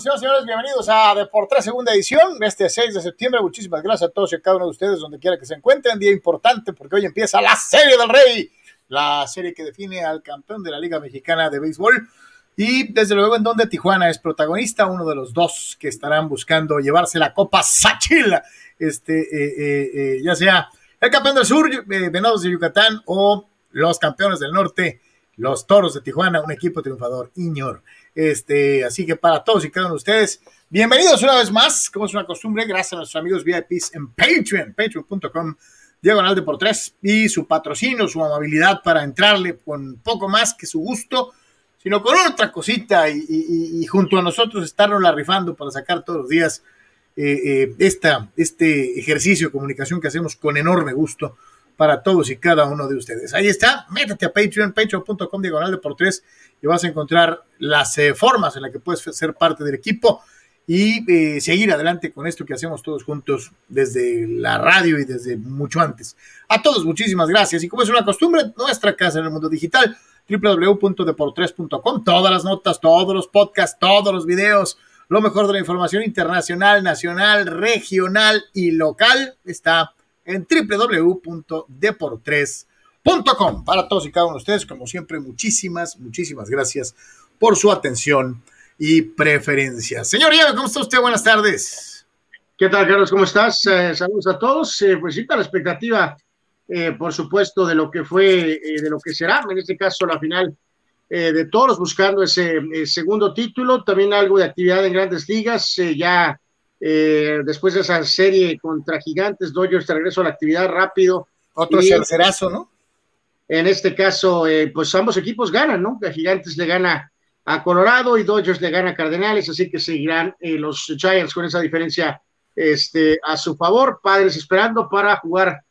señores y señores. Bienvenidos a Deportes segunda edición, este 6 de septiembre. Muchísimas gracias a todos y a cada uno de ustedes, donde quiera que se encuentren. Día importante porque hoy empieza la Serie del Rey, la serie que define al campeón de la Liga Mexicana de Béisbol. Y desde luego en donde Tijuana es protagonista, uno de los dos que estarán buscando llevarse la Copa Sachil, este, eh, eh, eh, ya sea el campeón del sur, Venados de Yucatán, o los campeones del norte, los Toros de Tijuana, un equipo triunfador, Iñor. Este, así que para todos y cada uno de ustedes, bienvenidos una vez más, como es una costumbre, gracias a nuestros amigos VIPs en Patreon, patreon.com, diagonal de por tres, y su patrocinio, su amabilidad para entrarle con poco más que su gusto, sino con otra cosita y, junto a nosotros estarnos la rifando para sacar todos los días eh, eh, esta, este ejercicio de comunicación que hacemos con enorme gusto para todos y cada uno de ustedes. Ahí está, métete a Patreon, patreon.com diagonal de y vas a encontrar las eh, formas en las que puedes ser parte del equipo y eh, seguir adelante con esto que hacemos todos juntos desde la radio y desde mucho antes. A todos, muchísimas gracias. Y como es una costumbre, nuestra casa en el mundo digital, www.deportres.com, todas las notas, todos los podcasts, todos los videos, lo mejor de la información internacional, nacional, regional y local está en www.deportres.com. Para todos y cada uno de ustedes, como siempre, muchísimas, muchísimas gracias por su atención y preferencia. Señor ¿cómo está usted? Buenas tardes. ¿Qué tal, Carlos? ¿Cómo estás? Eh, saludos a todos. Eh, pues sí, la expectativa, eh, por supuesto, de lo que fue, de lo que será, en este caso, la final de todos buscando ese segundo título. También algo de actividad en grandes ligas. ya eh, después de esa serie contra Gigantes, Dodgers regreso a la actividad rápido. Otro tercerazo, ¿no? En este caso, eh, pues ambos equipos ganan, ¿no? Gigantes le gana a Colorado y Dodgers le gana a Cardenales, así que seguirán eh, los Giants con esa diferencia este, a su favor. Padres esperando para jugar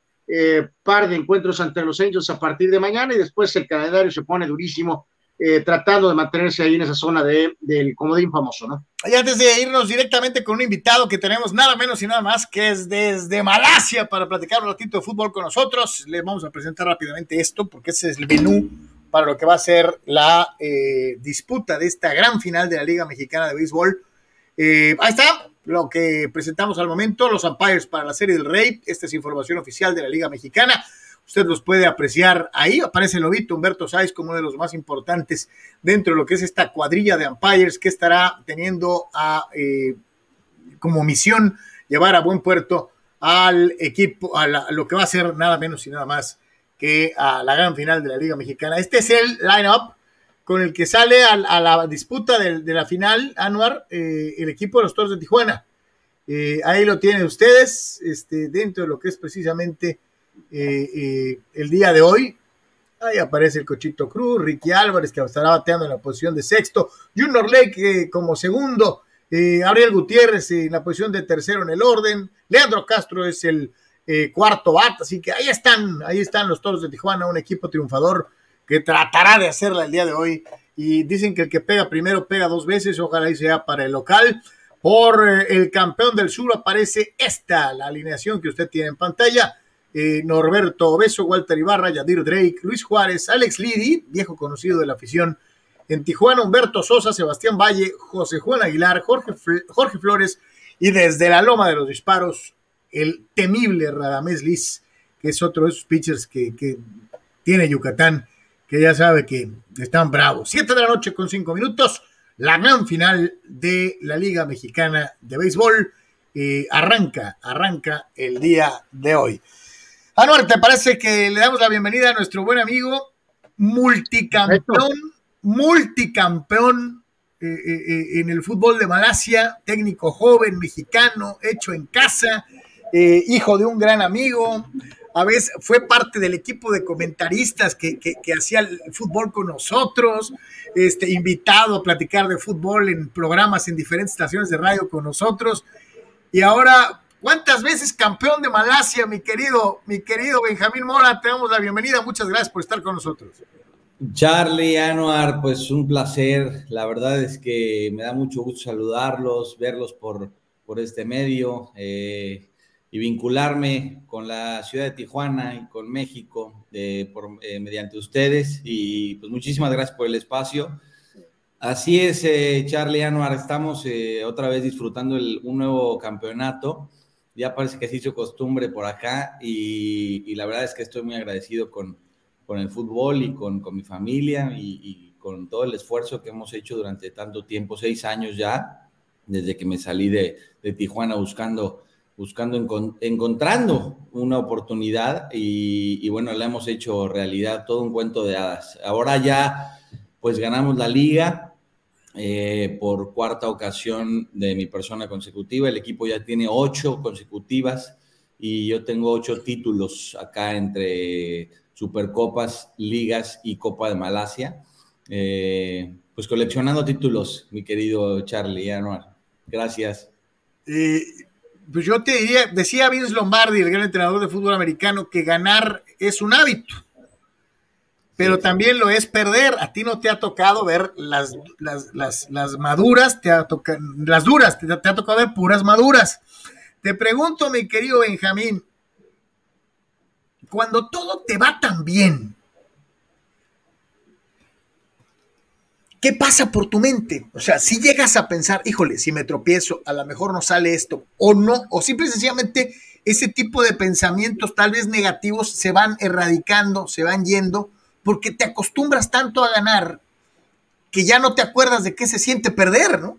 par de encuentros ante los Angels a partir de mañana y después el calendario se pone durísimo eh, tratando de mantenerse ahí en esa zona de, del comodín famoso, ¿no? Y antes de irnos directamente con un invitado que tenemos nada menos y nada más que es desde Malasia para platicar un ratito de fútbol con nosotros, le vamos a presentar rápidamente esto porque ese es el menú para lo que va a ser la eh, disputa de esta gran final de la Liga Mexicana de Béisbol. Eh, ahí está lo que presentamos al momento, los umpires para la Serie del Rey. Esta es información oficial de la Liga Mexicana. Usted los puede apreciar ahí. Aparece el Lobito Humberto Sáiz como uno de los más importantes dentro de lo que es esta cuadrilla de umpires que estará teniendo eh, como misión llevar a buen puerto al equipo, a, lo que va a ser nada menos y nada más que a la gran final de la Liga Mexicana. Este es el line-up con el que sale a, la disputa de, la final, Anuar, eh, el equipo de los Toros de Tijuana. Eh, ahí lo tienen ustedes, este, dentro de lo que es precisamente eh, eh, el día de hoy. Ahí aparece el Cochito Cruz, Ricky Álvarez, que estará bateando en la posición de sexto, Junior Lake como segundo, eh, Ariel Gutiérrez en la posición de tercero en el orden, Leandro Castro es el cuarto bat, así que ahí están, ahí están los Toros de Tijuana, un equipo triunfador que tratará de hacerla el día de hoy. Y dicen que el que pega primero pega dos veces, ojalá y sea para el local. Por el campeón del sur aparece esta, la alineación que usted tiene en pantalla. Eh, Norberto Obeso, Walter Ibarra, Yadir Drake, Luis Juárez, Alex Lidi, viejo conocido de la afición en Tijuana, Humberto Sosa, Sebastián Valle, José Juan Aguilar, Jorge, Jorge Flores y desde la Loma de los Disparos, el temible Radamés Liz, que es otro de esos pitchers que, tiene Yucatán, que ya sabe que están bravos. Siete de la noche con cinco minutos, la gran final de la Liga Mexicana de Béisbol. Eh, arranca, arranca el día de hoy. Anuar, ¿te parece que le damos la bienvenida a nuestro buen amigo, multicampeón, multicampeón eh, eh, eh, en el fútbol de Malasia, técnico joven, mexicano, hecho en casa, hijo de un gran amigo, a veces fue parte del equipo de comentaristas que, que, hacía el fútbol con nosotros, este, invitado a platicar de fútbol en programas en diferentes estaciones de radio con nosotros, y ahora ¿Cuántas veces campeón de Malasia, mi querido, mi querido Benjamín Mora? Te damos la bienvenida. Muchas gracias por estar con nosotros. Charlie, Anuar, pues un placer. La verdad es que me da mucho gusto saludarlos, verlos por, por este medio eh, y vincularme con la ciudad de Tijuana y con México eh, por, mediante ustedes. Y pues muchísimas gracias por el espacio. Así es, eh, Charlie Anuar, estamos eh, otra vez disfrutando un nuevo campeonato. Ya parece que se hizo costumbre por acá y, la verdad es que estoy muy agradecido con, con el fútbol y con, con mi familia y, con todo el esfuerzo que hemos hecho durante tanto tiempo, seis años ya, desde que me salí de, de Tijuana buscando, buscando encontrando una oportunidad y, y bueno, la hemos hecho realidad, todo un cuento de hadas. Ahora ya pues ganamos la liga eh, por cuarta ocasión de mi persona consecutiva. El equipo ya tiene ocho consecutivas y yo tengo ocho títulos acá entre Supercopas, Ligas y Copa de Malasia. Eh, pues coleccionando títulos, mi querido Charlie Anuar. Gracias. Pues yo te diría, decía Vince Lombardi, el gran entrenador de fútbol americano, que ganar es un hábito pero también lo es perder. A ti no te ha tocado ver las, las, maduras, te ha tocado, las duras, te, te, ha tocado ver puras maduras. Te pregunto, mi querido Benjamín, cuando todo te va tan bien, ¿qué pasa por tu mente? O sea, si llegas a pensar, híjole, si me tropiezo, a lo mejor no sale esto, o no, o simple y sencillamente ese tipo de pensamientos tal vez negativos se van erradicando, se van yendo, porque te acostumbras tanto a ganar que ya no te acuerdas de qué se siente perder, ¿no?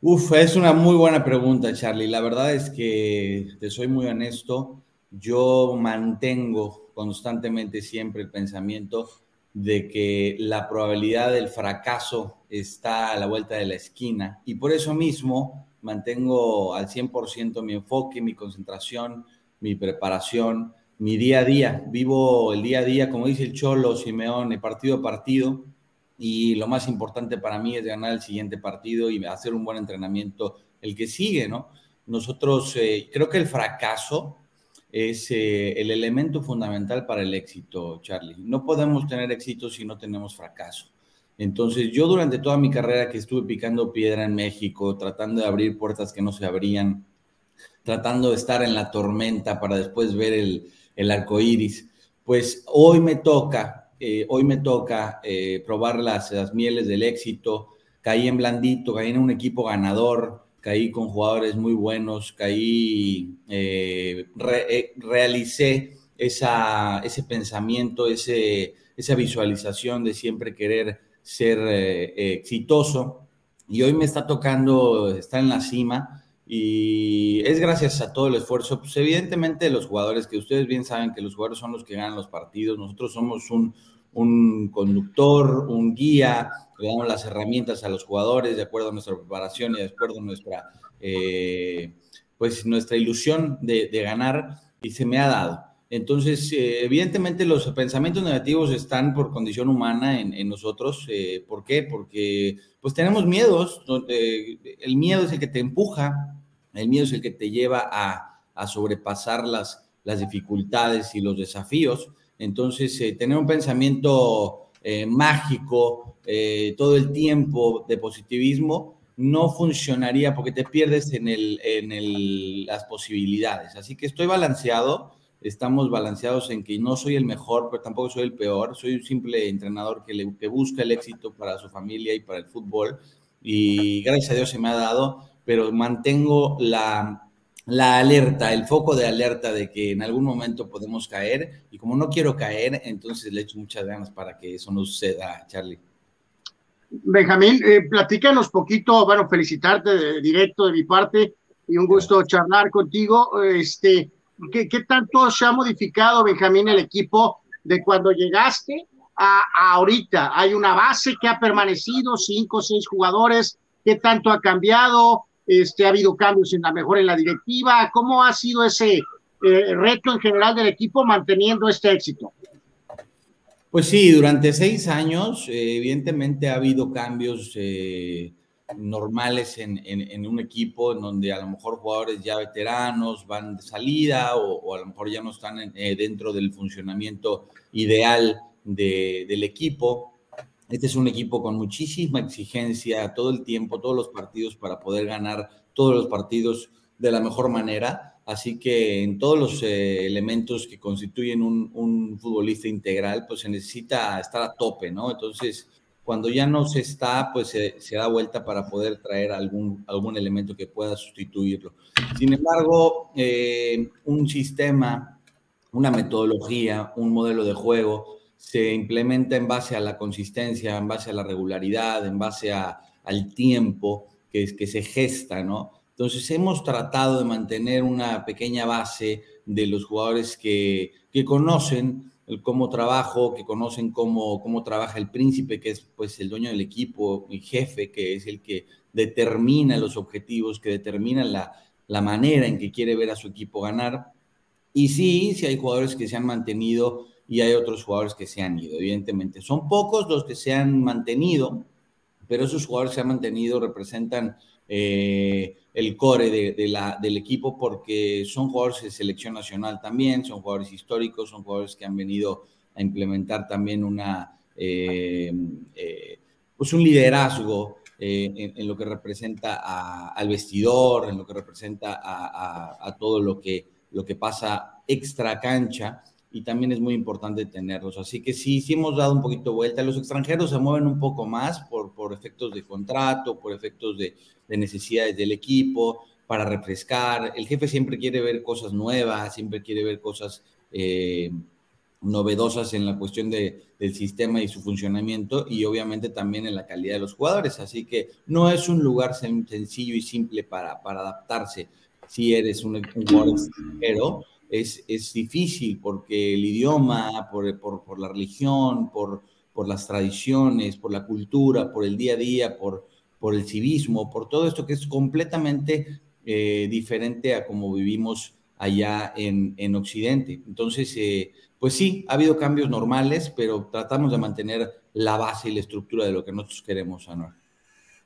Uf, es una muy buena pregunta, Charlie. La verdad es que te soy muy honesto. Yo mantengo constantemente siempre el pensamiento de que la probabilidad del fracaso está a la vuelta de la esquina y por eso mismo mantengo al 100% mi enfoque, mi concentración, mi preparación mi día a día. Vivo el día a día, como dice el Cholo Simeone, partido a partido. Y lo más importante para mí es ganar el siguiente partido y hacer un buen entrenamiento, el que sigue, ¿no? Nosotros, eh, creo que el fracaso es eh, el elemento fundamental para el éxito, Charlie. No podemos tener éxito si no tenemos fracaso. Entonces, yo durante toda mi carrera que estuve picando piedra en México, tratando de abrir puertas que no se abrían, tratando de estar en la tormenta para después ver el, el arco iris. Pues hoy me toca, eh, hoy me toca eh, probar las, las, mieles del éxito. Caí en blandito, caí en un equipo ganador, caí con jugadores muy buenos, caí, eh, realicé esa, ese pensamiento, ese, esa visualización de siempre querer ser exitoso. Y hoy me está tocando estar en la cima y es gracias a todo el esfuerzo, pues evidentemente los jugadores, que ustedes bien saben que los jugadores son los que ganan los partidos, nosotros somos un, un conductor, un guía, le damos las herramientas a los jugadores de acuerdo a nuestra preparación y de acuerdo a nuestra, eh, pues nuestra ilusión de, de, ganar. Y se me ha dado. Entonces, eh, evidentemente los pensamientos negativos están por condición humana en, nosotros. Eh, ¿Por qué? Porque pues tenemos miedos. el miedo es el que te empuja, el miedo es el que te lleva a, a sobrepasar las, las dificultades y los desafíos. Entonces, eh, tener un pensamiento mágico todo el tiempo de positivismo no funcionaría porque te pierdes en, el, en el, las posibilidades. Así que estoy balanceado estamos balanceados en que no soy el mejor, pero tampoco soy el peor. Soy un simple entrenador que, le, busca el éxito para su familia y para el fútbol. Y gracias a Dios se me ha dado, pero mantengo la, la alerta, el foco de alerta de que en algún momento podemos caer. Y como no quiero caer, entonces le echo muchas ganas para que eso no suceda, Charlie. Benjamín, eh, platícanos poquito, bueno, felicitarte de, directo de mi parte y un gusto charlar contigo. Este, ¿Qué, tanto se ha modificado, Benjamín, el equipo de cuando llegaste a, ahorita? ¿Hay una base que ha permanecido, cinco o seis jugadores? ¿Qué tanto ha cambiado? Este, ¿Ha habido cambios en la mejor en la directiva? ¿Cómo ha sido ese eh, reto en general del equipo manteniendo este éxito? Pues sí, durante seis años, eh, evidentemente ha habido cambios. Eh, normales en, un equipo en donde a lo mejor jugadores ya veteranos van de salida o, a lo mejor ya no están eh, dentro del funcionamiento ideal del equipo. Este es un equipo con muchísima exigencia todo el tiempo, todos los partidos para poder ganar todos los partidos de la mejor manera. Así que en todos los eh, elementos que constituyen un, futbolista integral, pues se necesita estar a tope, ¿no? Entonces, Cuando ya no se está, pues se, da vuelta para poder traer algún, algún elemento que pueda sustituirlo. Sin embargo, eh, un sistema, una metodología, un modelo de juego se implementa en base a la consistencia, en base a la regularidad, en base al tiempo que, se gesta, ¿no? Entonces hemos tratado de mantener una pequeña base de los jugadores que conocen el cómo trabajo, que conocen cómo, cómo trabaja el príncipe, que es pues el dueño del equipo, mi jefe, que es el que determina los objetivos, que determina la, la manera en que quiere ver a su equipo ganar. Y sí, sí hay jugadores que se han mantenido y hay otros jugadores que se han ido, evidentemente. Son pocos los que se han mantenido, pero esos jugadores que se han mantenido representan eh, el core de, la, del equipo porque son jugadores de selección nacional también, son jugadores históricos, son jugadores que han venido a implementar también una, eh, eh, pues un liderazgo en, lo que representa al vestidor, en lo que representa a, a, todo lo que, lo que pasa extra cancha y también es muy importante tenerlos. Así que sí, sí hemos dado un poquito vuelta. Los extranjeros se mueven un poco más por, por efectos de contrato, por efectos de, de, necesidades del equipo, para refrescar. El jefe siempre quiere ver cosas nuevas, siempre quiere ver cosas eh, novedosas en la cuestión de, del sistema y su funcionamiento y obviamente también en la calidad de los jugadores. Así que no es un lugar sencillo y simple para, para adaptarse si eres un, un jugador extranjero es, es difícil porque el idioma, por, por, por la religión, por, por, las tradiciones, por la cultura, por el día a día, por, por el civismo, por todo esto que es completamente eh, diferente a como vivimos allá en, en Occidente. Entonces, eh, pues sí, ha habido cambios normales, pero tratamos de mantener la base y la estructura de lo que nosotros queremos, Anuar.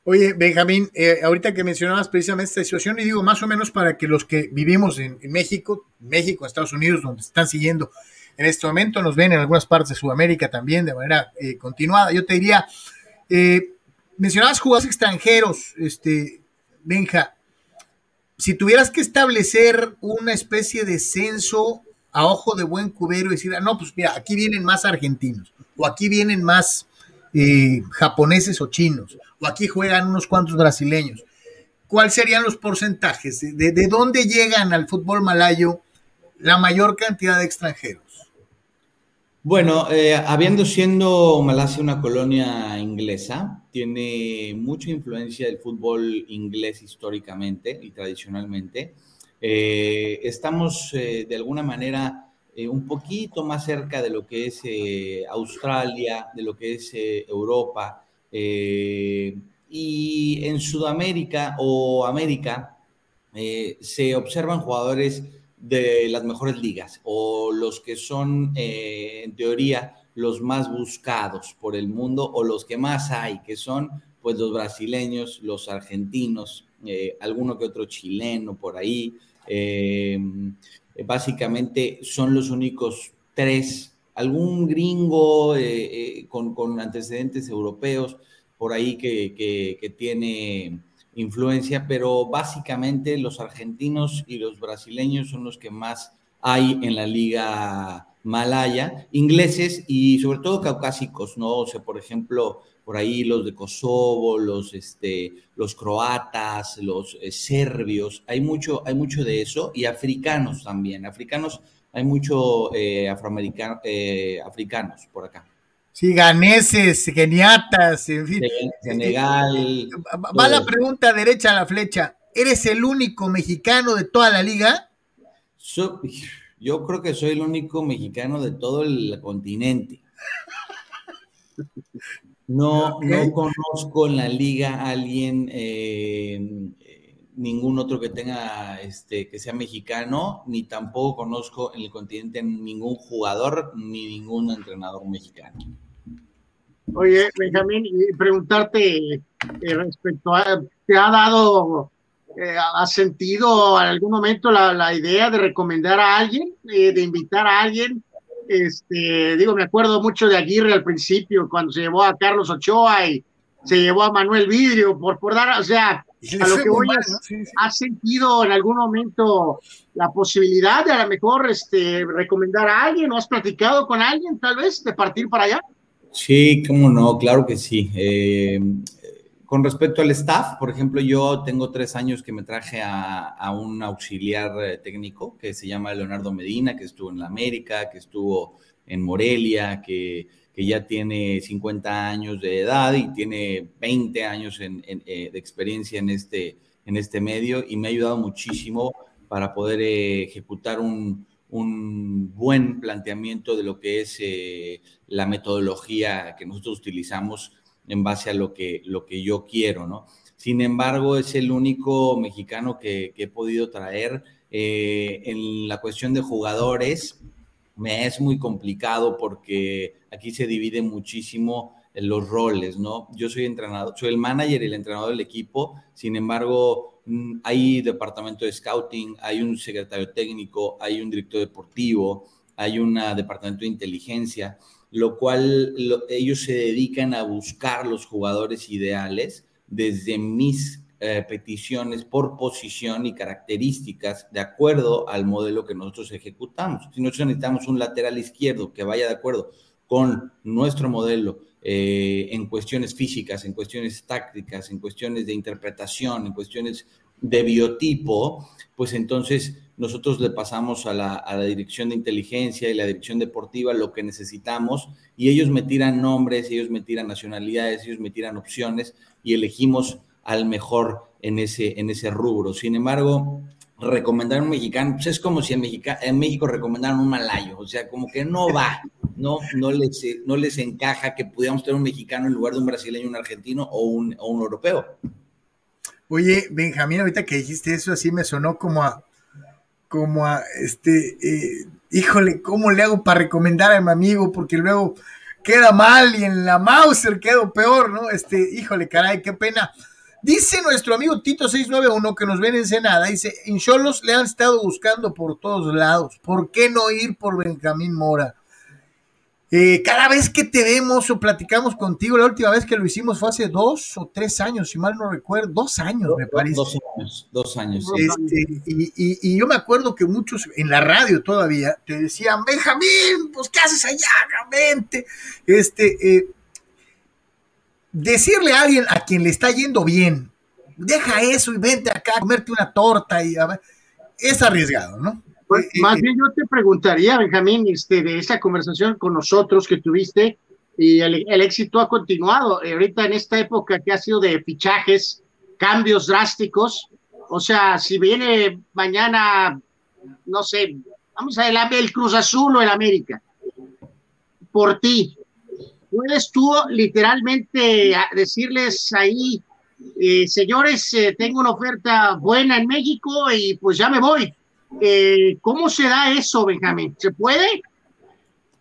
Oye, Benjamín, eh, ahorita que mencionabas precisamente esta situación, y digo más o menos para que los que vivimos en, México, México, Estados Unidos, donde están siguiendo en este momento, nos ven en algunas partes de Sudamérica también de manera eh, continuada. Yo te diría, eh, mencionabas jugadores extranjeros, este, Benja, si tuvieras que establecer una especie de censo a ojo de buen cubero y decir, ah, no, pues mira, aquí vienen más argentinos, o aquí vienen más japoneses o chinos, o aquí juegan unos cuantos brasileños. ¿Cuáles serían los porcentajes? ¿De, dónde llegan al fútbol malayo la mayor cantidad de extranjeros? Bueno, eh, habiendo siendo Malasia una colonia inglesa, tiene mucha influencia del fútbol inglés históricamente y tradicionalmente. Eh, estamos eh, de alguna manera un poquito más cerca de lo que es Australia, de lo que es Europa, eh, y en Sudamérica o América eh, se observan jugadores de las mejores ligas o los que son, eh, en teoría, los más buscados por el mundo o los que más hay, que son pues los brasileños, los argentinos, alguno que otro chileno por ahí. Básicamente son los únicos tres algún gringo eh, eh, con, antecedentes europeos por ahí que, tiene influencia, pero básicamente los argentinos y los brasileños son los que más hay en la liga malaya, ingleses y sobre todo caucásicos, ¿no? O sea, por ejemplo, por ahí los de Kosovo, los, este, los croatas, los eh, serbios, hay mucho, hay mucho de eso, y africanos también, africanos hay mucho eh, afroamericano, eh, africanos por acá. Sí, ganeses, geniatas, en fin. Senegal. Va, la pregunta derecha a la flecha. ¿Eres el único mexicano de toda la liga? yo creo que soy el único mexicano de todo el continente. No, no conozco en la liga a alguien eh, ningún otro que tenga, este, que sea mexicano, ni tampoco conozco en el continente ningún jugador ni ningún entrenador mexicano. Oye, Benjamín, y preguntarte eh, respecto a, ¿te ha dado, eh, ha sentido en algún momento la, idea de recomendar a alguien, eh, de invitar a alguien? Este, digo, me acuerdo mucho de Aguirre al principio, cuando se llevó a Carlos Ochoa y se llevó a Manuel Vidrio, por, por dar, o sea, a lo que voy ¿has sentido en algún momento la posibilidad de a lo mejor este, recomendar a alguien o has platicado con alguien tal vez de partir para allá? Sí, cómo no, claro que sí. Eh, con respecto al staff, por ejemplo, yo tengo tres años que me traje a, un auxiliar eh, técnico que se llama Leonardo Medina, que estuvo en la América, que estuvo en Morelia, que, ya tiene 50 años de edad y tiene 20 años eh, de experiencia en este, en este medio y me ha ayudado muchísimo para poder ejecutar un, un buen planteamiento de lo que es eh, la metodología que nosotros utilizamos en base a lo que, lo que yo quiero, ¿no? Sin embargo, es el único mexicano que, he podido traer. Eh, en la cuestión de jugadores, me es muy complicado porque aquí se divide muchísimo los roles, ¿no? Yo soy entrenador, soy el manager el entrenador del equipo, sin embargo, Mm, hay departamento de scouting, hay un secretario técnico, hay un director deportivo, hay un departamento de inteligencia, lo cual ellos se dedican a buscar los jugadores ideales desde mis eh, peticiones por posición y características de acuerdo al modelo que nosotros ejecutamos. Si nosotros necesitamos un lateral izquierdo que vaya de acuerdo con nuestro modelo eh, en cuestiones físicas, en cuestiones tácticas, en cuestiones de interpretación, en cuestiones de biotipo, pues entonces nosotros le pasamos a la, dirección de inteligencia y la dirección deportiva lo que necesitamos y ellos me tiran nombres, ellos me tiran nacionalidades, ellos me tiran opciones y elegimos al mejor en ese, en ese rubro. Sin embargo, recomendar un mexicano, pues es como si en, en México recomendaran un malayo, o sea, como que no va, no, no, les, no les encaja que pudiéramos tener un mexicano en lugar de un brasileño, un argentino o un, o un europeo. Oye, Benjamín, ahorita que dijiste eso, así me sonó como a, como a, este, eh, híjole, ¿cómo le hago para recomendar a mi amigo? Porque luego queda mal y en la Mauser quedo peor, ¿no? Este, híjole, caray, qué pena. Dice nuestro amigo Tito691 que nos ven en Senada, dice, en Cholos le han estado buscando por todos lados, ¿por qué no ir por Benjamín Mora? Eh, cada vez que te vemos o platicamos contigo, la última vez que lo hicimos fue hace dos o tres años, si mal no recuerdo, dos años me parece. Dos años, dos años. Este, y, yo me acuerdo que muchos en la radio todavía te decían, Benjamín, pues ¿qué haces allá? Vente. Este, eh, decirle a alguien a quien le está yendo bien, deja eso y vente acá a comerte una torta y es arriesgado, ¿no? Pues, más bien yo te preguntaría, Benjamín, este, de esa conversación con nosotros que tuviste y el, éxito ha continuado. Eh, ahorita en esta época que ha sido de fichajes, cambios drásticos, o sea, si viene mañana, no sé, vamos a el, el Cruz Azul o el América, por ti, ¿puedes tú literalmente decirles ahí, eh, señores, eh, tengo una oferta buena en México y pues ya me voy? Eh, ¿Cómo se da eso, Benjamín? ¿Se puede?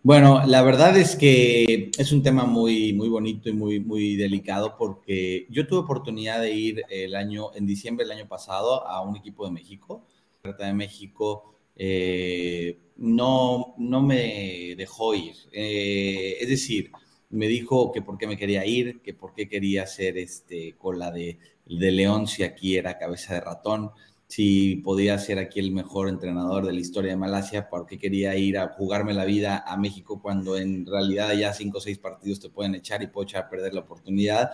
Bueno, la verdad es que es un tema muy, muy bonito y muy, muy delicado porque yo tuve oportunidad de ir el año, en diciembre del año pasado a un equipo de México. de México eh, no, no me dejó ir. Eh, es decir, me dijo que por qué me quería ir, que por qué quería hacer este, cola de, de león si aquí era cabeza de ratón si podía ser aquí el mejor entrenador de la historia de Malasia, porque quería ir a jugarme la vida a México cuando en realidad ya cinco o seis partidos te pueden echar y puedo echar a perder la oportunidad.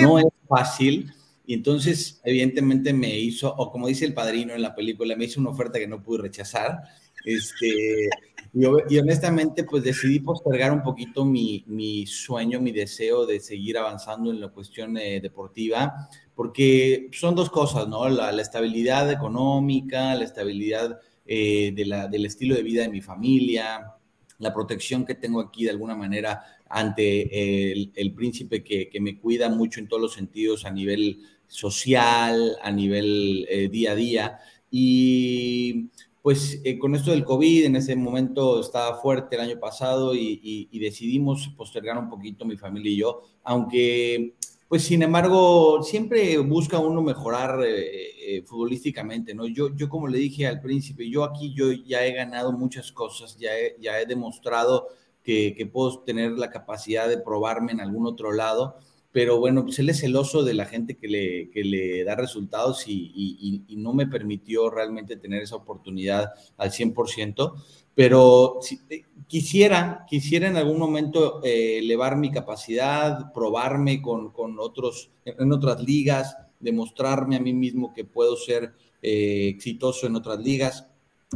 No es fácil. Y entonces, evidentemente, me hizo, o como dice el padrino en la película, me hizo una oferta que no pude rechazar. Este, y, honestamente, pues decidí postergar un poquito mi, mi, sueño, mi deseo de seguir avanzando en la cuestión eh, deportiva, porque son dos cosas, ¿no? La, estabilidad económica, la estabilidad eh, de la, del estilo de vida de mi familia, la protección que tengo aquí de alguna manera ante el, príncipe que, que, me cuida mucho en todos los sentidos a nivel social, a nivel eh, día a día. Y pues eh, con esto del COVID, en ese momento estaba fuerte el año pasado y, y decidimos postergar un poquito mi familia y yo, aunque pues sin embargo, siempre busca uno mejorar eh, eh, futbolísticamente, ¿no? Yo, yo como le dije al príncipe, yo aquí yo ya he ganado muchas cosas, ya he, ya he demostrado que, puedo tener la capacidad de probarme en algún otro lado pero bueno, pues él es celoso de la gente que le, que le da resultados y, y, no me permitió realmente tener esa oportunidad al 100%, pero eh, quisiera, quisiera en algún momento eh, elevar mi capacidad, probarme con, con, otros, en otras ligas, demostrarme a mí mismo que puedo ser eh, exitoso en otras ligas.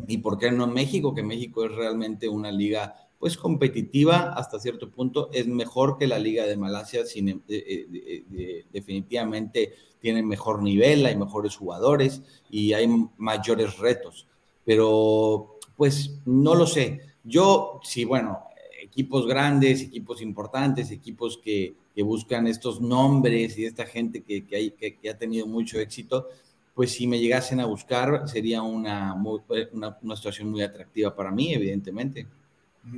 Y por qué no en México, que México es realmente una liga pues competitiva hasta cierto punto, es mejor que la liga de Malasia, sin, definitivamente tiene mejor nivel, hay mejores jugadores y hay mayores retos, pero pues no lo sé. Yo, sí, bueno, equipos grandes, equipos importantes, equipos que, que buscan estos nombres y esta gente que, que, hay, que, ha tenido mucho éxito, pues si me llegasen a buscar sería una, una, una, situación muy atractiva para mí, evidentemente.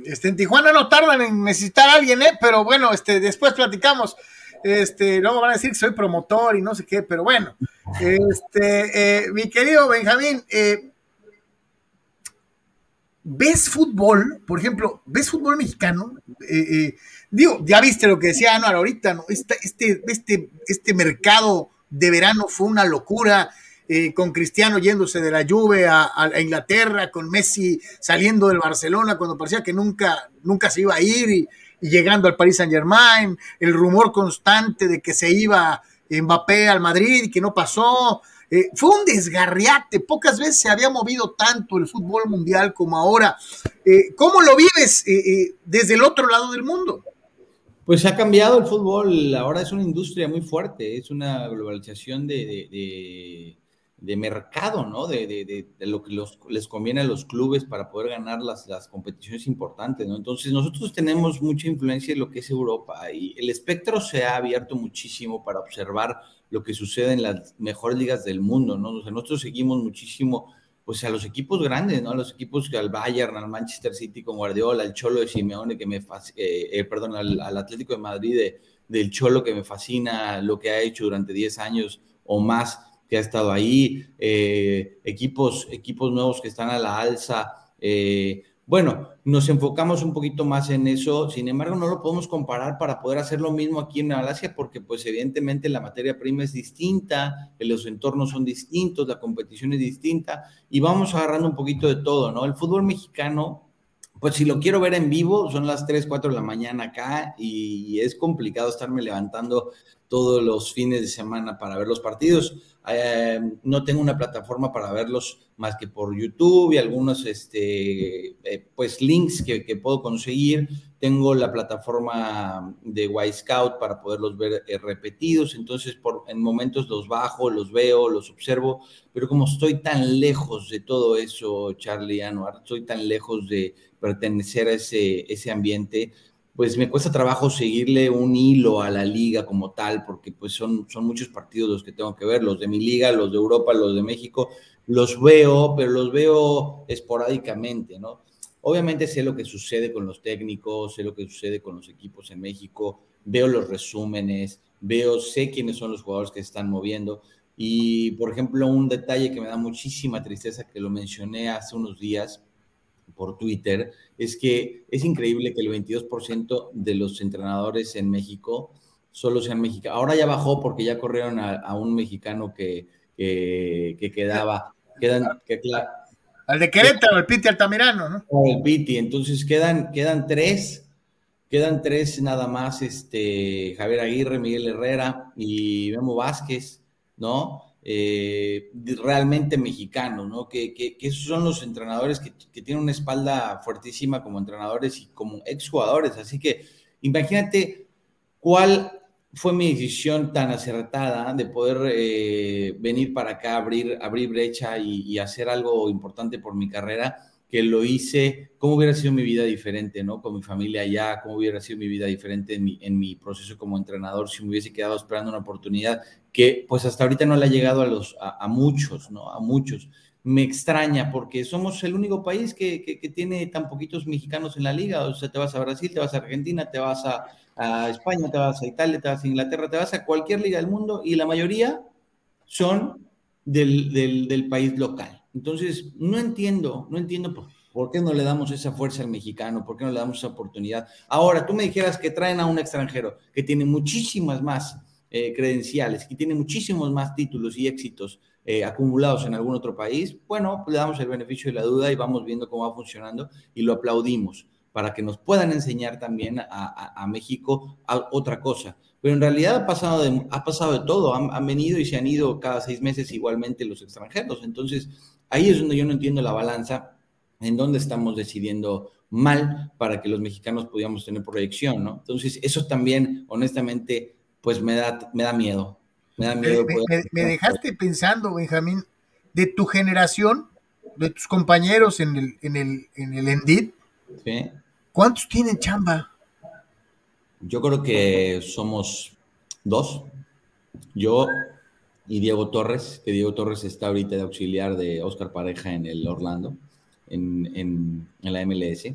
Este, en Tijuana no tardan en necesitar a alguien, ¿eh? pero bueno, este, después platicamos. Este, luego van a decir que soy promotor y no sé qué, pero bueno. Este, eh, mi querido Benjamín, eh, ¿ves fútbol? Por ejemplo, ¿ves fútbol mexicano? Eh, digo, ya viste lo que decía Anuar ahorita, ¿no? Este, este, este, este mercado de verano fue una locura. Eh, con Cristiano yéndose de la Juve a, Inglaterra, con Messi saliendo del Barcelona cuando parecía que nunca, nunca se iba a ir y, llegando al Paris Saint Germain, el rumor constante de que se iba Mbappé al Madrid y que no pasó. Eh, fue un desgarriate, pocas veces se había movido tanto el fútbol mundial como ahora. Eh, ¿Cómo lo vives desde el otro lado del mundo? Pues ha cambiado el fútbol, ahora es una industria muy fuerte, es una globalización de, de, mercado, ¿no? De, lo que les conviene a los clubes para poder ganar las, las competiciones importantes, ¿no? Entonces nosotros tenemos mucha influencia en lo que es Europa y el espectro se ha abierto muchísimo para observar lo que sucede en las mejores ligas del mundo, ¿no? Nosotros seguimos muchísimo pues a los equipos grandes, ¿no? A los equipos al Bayern, al Manchester City con Guardiola, al Cholo de Simeone que me eh, eh, perdón, al, Atlético de Madrid del Cholo que me fascina lo que ha hecho durante 10 años o más que ha estado ahí, eh, equipos, equipos nuevos que están a la alza, eh, bueno, nos enfocamos un poquito más en eso, sin embargo no lo podemos comparar para poder hacer lo mismo aquí en Malasia porque pues evidentemente la materia prima es distinta, los entornos son distintos, la competición es distinta y vamos agarrando un poquito de todo, ¿no? El fútbol mexicano, pues si lo quiero ver en vivo, son las 3, 4 de la mañana acá y es complicado estarme levantando todos los fines de semana para ver los partidos eh, no tengo una plataforma para verlos más que por YouTube y algunos este, eh, pues links que, puedo conseguir. Tengo la plataforma de Y Scout para poderlos ver eh, repetidos, entonces por, en momentos los bajo, los veo, los observo, pero como estoy tan lejos de todo eso, Charlie Anuar, estoy tan lejos de pertenecer a ese, ese ambiente, pues me cuesta trabajo seguirle un hilo a la liga como tal, porque pues son, son muchos partidos los que tengo que ver, los de mi liga, los de Europa, los de México, los veo, pero los veo esporádicamente, ¿no? Obviamente sé lo que sucede con los técnicos, sé lo que sucede con los equipos en México, veo los resúmenes, veo, sé quiénes son los jugadores que se están moviendo. Y, por ejemplo, un detalle que me da muchísima tristeza, que lo mencioné hace unos días, por Twitter, es que es increíble que el 22% de los entrenadores en México solo sean mexicanos. Ahora ya bajó porque ya corrieron a, un mexicano que, que, quedaba. Quedan, que, Al de Querétaro, el Piti Altamirano, ¿no? El Piti, entonces quedan, quedan tres, quedan tres nada más, este, Javier Aguirre, Miguel Herrera y Memo Vázquez, ¿no? Eh, realmente mexicano, ¿no? Que, esos son los entrenadores que, tienen una espalda fuertísima como entrenadores y como exjugadores. Así que imagínate cuál fue mi decisión tan acertada de poder eh, venir para acá, abrir, abrir brecha y hacer algo importante por mi carrera que lo hice, cómo hubiera sido mi vida diferente, ¿no? Con mi familia allá, cómo hubiera sido mi vida diferente en mi, en mi proceso como entrenador si me hubiese quedado esperando una oportunidad que pues hasta ahorita no le ha llegado a, los, a, muchos, ¿no? A muchos. Me extraña porque somos el único país que, que, tiene tan poquitos mexicanos en la liga. O sea, te vas a Brasil, te vas a Argentina, te vas a, a España, te vas a Italia, te vas a Inglaterra, te vas a cualquier liga del mundo y la mayoría son del, del, del país local. Entonces, no entiendo, no entiendo ¿Por qué no le damos esa fuerza al mexicano? ¿Por qué no le damos esa oportunidad? Ahora, tú me dijeras que traen a un extranjero que tiene muchísimas más eh, credenciales, que tiene muchísimos más títulos y éxitos eh, acumulados en algún otro país, bueno, le damos el beneficio de la duda y vamos viendo cómo va funcionando y lo aplaudimos para que nos puedan enseñar también a, México a otra cosa. Pero en realidad ha pasado de, ha pasado de todo, han, han, venido y se han ido cada seis meses igualmente los extranjeros. Entonces, ahí es donde yo no entiendo la balanza en dónde estamos decidiendo mal para que los mexicanos pudiéramos tener proyección, ¿no? Entonces, eso también, honestamente, pues me da, me da miedo. Me da miedo. Me, dejaste pensando, Benjamín, de tu generación, de tus compañeros en el, en el, en el Endit, ¿cuántos tienen chamba? Yo creo que somos dos. Yo y Diego Torres, que Diego Torres está ahorita de auxiliar de Oscar Pareja en el Orlando en, la MLS.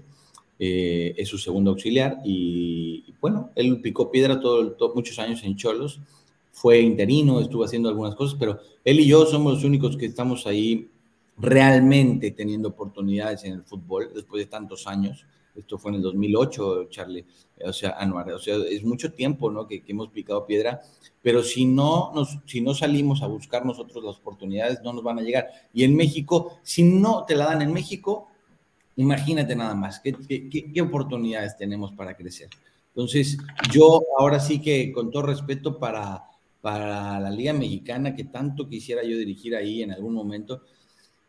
Eh, es su segundo auxiliar y, bueno, él picó piedra todo, muchos años en Cholos, fue interino, estuvo haciendo algunas cosas, pero él y yo somos los únicos que estamos ahí realmente teniendo oportunidades en el fútbol después de tantos años. Esto fue en el 2008, Charlie, o sea, Anuar, o sea, es mucho tiempo, ¿no? Que, que hemos picado piedra pero si no, nos, si no salimos a buscar nosotros las oportunidades, no nos van a llegar. Y en México, si no te la dan en México, imagínate nada más, qué, qué, oportunidades tenemos para crecer. Entonces, yo ahora sí que, con todo respeto para, para la Liga Mexicana, que tanto quisiera yo dirigir ahí en algún momento,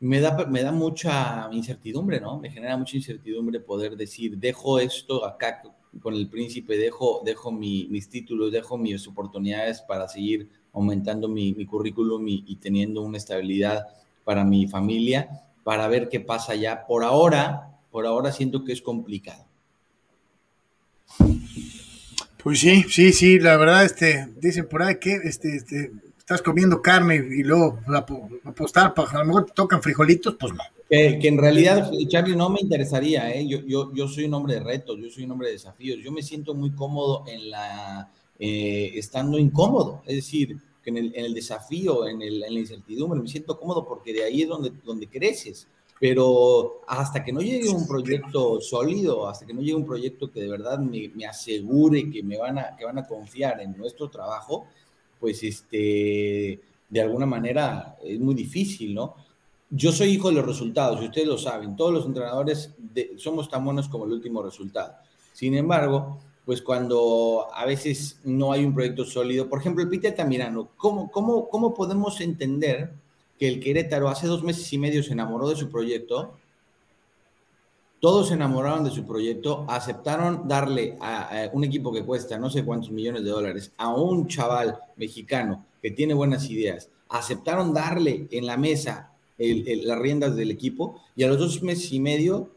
me da, me da mucha incertidumbre, ¿no? Me genera mucha incertidumbre poder decir, dejo esto acá con el príncipe, dejo, dejo mis títulos, dejo mis oportunidades para seguir aumentando mi, currículum y, teniendo una estabilidad para mi familia, para ver qué pasa ya. Por ahora, por ahora siento que es complicado. Pues sí, sí, sí, la verdad, este, dicen por ahí que este, este, estás comiendo carne y luego apostar, para, a lo mejor te tocan frijolitos, pues no. Que, en realidad, Charlie, no me interesaría, ¿eh? yo, yo, yo soy un hombre de retos, yo soy un hombre de desafíos, yo me siento muy cómodo en la, eh, estando incómodo, es decir, en el, en el desafío, en, el, en, la incertidumbre, me siento cómodo porque de ahí es donde, donde creces, pero hasta que no llegue un proyecto sólido, hasta que no llegue un proyecto que de verdad me, me asegure que me van a, que van a confiar en nuestro trabajo, pues este, de alguna manera es muy difícil, ¿no? yo soy hijo de los resultados, y ustedes lo saben, todos los entrenadores somos tan buenos como el último resultado. Sin embargo, pues cuando a veces no hay un proyecto sólido, por ejemplo, el Pite Tamirano, ¿cómo, cómo, ¿cómo podemos entender que el Querétaro hace dos meses y medio se enamoró de su proyecto? Todos se enamoraron de su proyecto, aceptaron darle a, a un equipo que cuesta no sé cuántos millones de dólares a un chaval mexicano que tiene buenas ideas, aceptaron darle en la mesa las riendas del equipo y a los dos meses y medio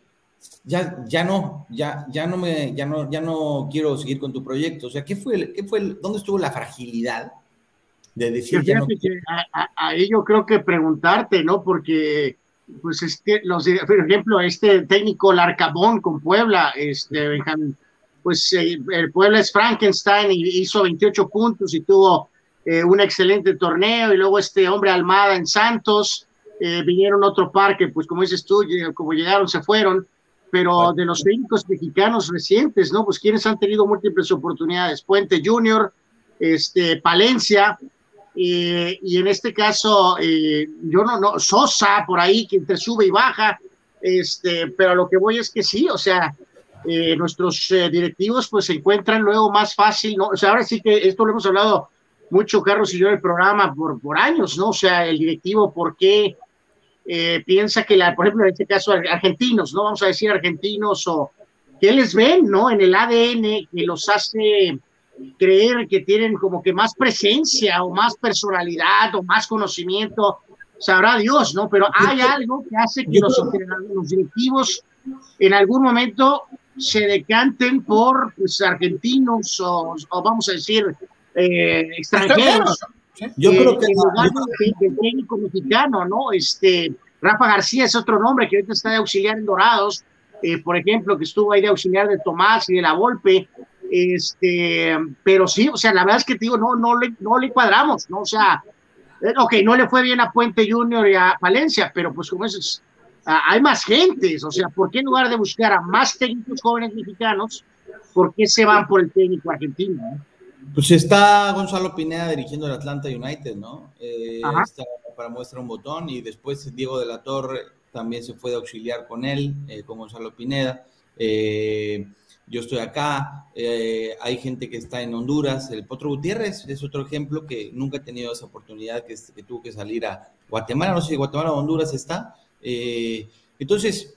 ya, ya no, ya, ya no me, ya no, ya no quiero seguir con tu proyecto. O sea, ¿qué fue, qué fue dónde estuvo la fragilidad de decir ya no... Ahí yo creo que preguntarte, ¿no? Porque, pues, este, los, por ejemplo, este técnico Larcabón con Puebla, este, Benjamín, pues eh, el Puebla es Frankenstein y hizo 28 puntos y tuvo eh, un excelente torneo y luego este hombre Almada en Santos, eh, vinieron otro parque, pues como dices tú, como llegaron, se fueron, pero de los técnicos mexicanos recientes, ¿no? Pues quienes han tenido múltiples oportunidades, Puente Junior, este, Palencia, eh, y en este caso, eh, yo no, no, Sosa por ahí, que entre sube y baja, este, pero a lo que voy es que sí, o sea, nuestros directivos pues se encuentran luego más fácil, ¿no? O sea, ahora sí que esto lo hemos hablado mucho Carlos y yo en el programa por, por años, ¿no? O sea, el directivo, ¿por qué eh, piensa que, la, por ejemplo, en este caso, argentinos, ¿no? Vamos a decir argentinos o que les ven, ¿no? En el ADN que los hace creer que tienen como que más presencia o más personalidad o más conocimiento, sabrá Dios, ¿no? Pero hay algo que hace que los, los directivos en algún momento se decanten por pues, argentinos o, vamos a decir eh, extranjeros. Yo creo eh, que el técnico mexicano, ¿no? Este, Rafa García es otro nombre que ahorita está de auxiliar en Dorados, eh, por ejemplo, que estuvo ahí de auxiliar de Tomás y de la Volpe, este, pero sí, o sea, la verdad es que te digo, no, no le, no le cuadramos, ¿no? O sea, eh, ok, no le fue bien a Puente Junior y a Valencia, pero pues como es, hay más gentes, o sea, ¿por qué en lugar de buscar a más técnicos jóvenes mexicanos, por qué se van por el técnico argentino? Pues está Gonzalo Pineda dirigiendo el Atlanta United, ¿no? Eh, está para muestra un botón y después Diego de la Torre también se fue de auxiliar con él, eh, con Gonzalo Pineda. Eh, yo estoy acá, hay gente que está en Honduras, el Potro Gutiérrez es otro ejemplo que nunca ha tenido esa oportunidad, que, que tuvo que salir a Guatemala, no sé si Guatemala o Honduras está, eh, entonces,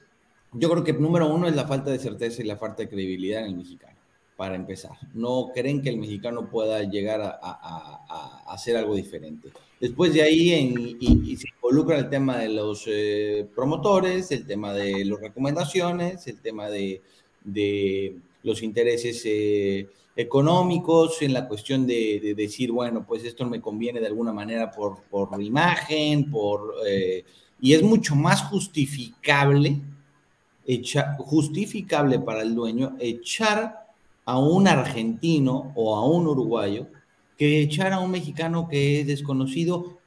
yo creo que número uno es la falta de certeza y la falta de credibilidad en el mexicano, para empezar. No creen que el mexicano pueda llegar a, hacer algo diferente. Después de ahí y, se involucra el tema de los eh, promotores, el tema de las recomendaciones, el tema de, los intereses eh, económicos, en la cuestión de, decir, bueno, pues esto me conviene de alguna manera por, por imagen, por y es mucho más justificable, justificable para el dueño echar a un argentino o a un uruguayo que echar a un mexicano que es desconocido,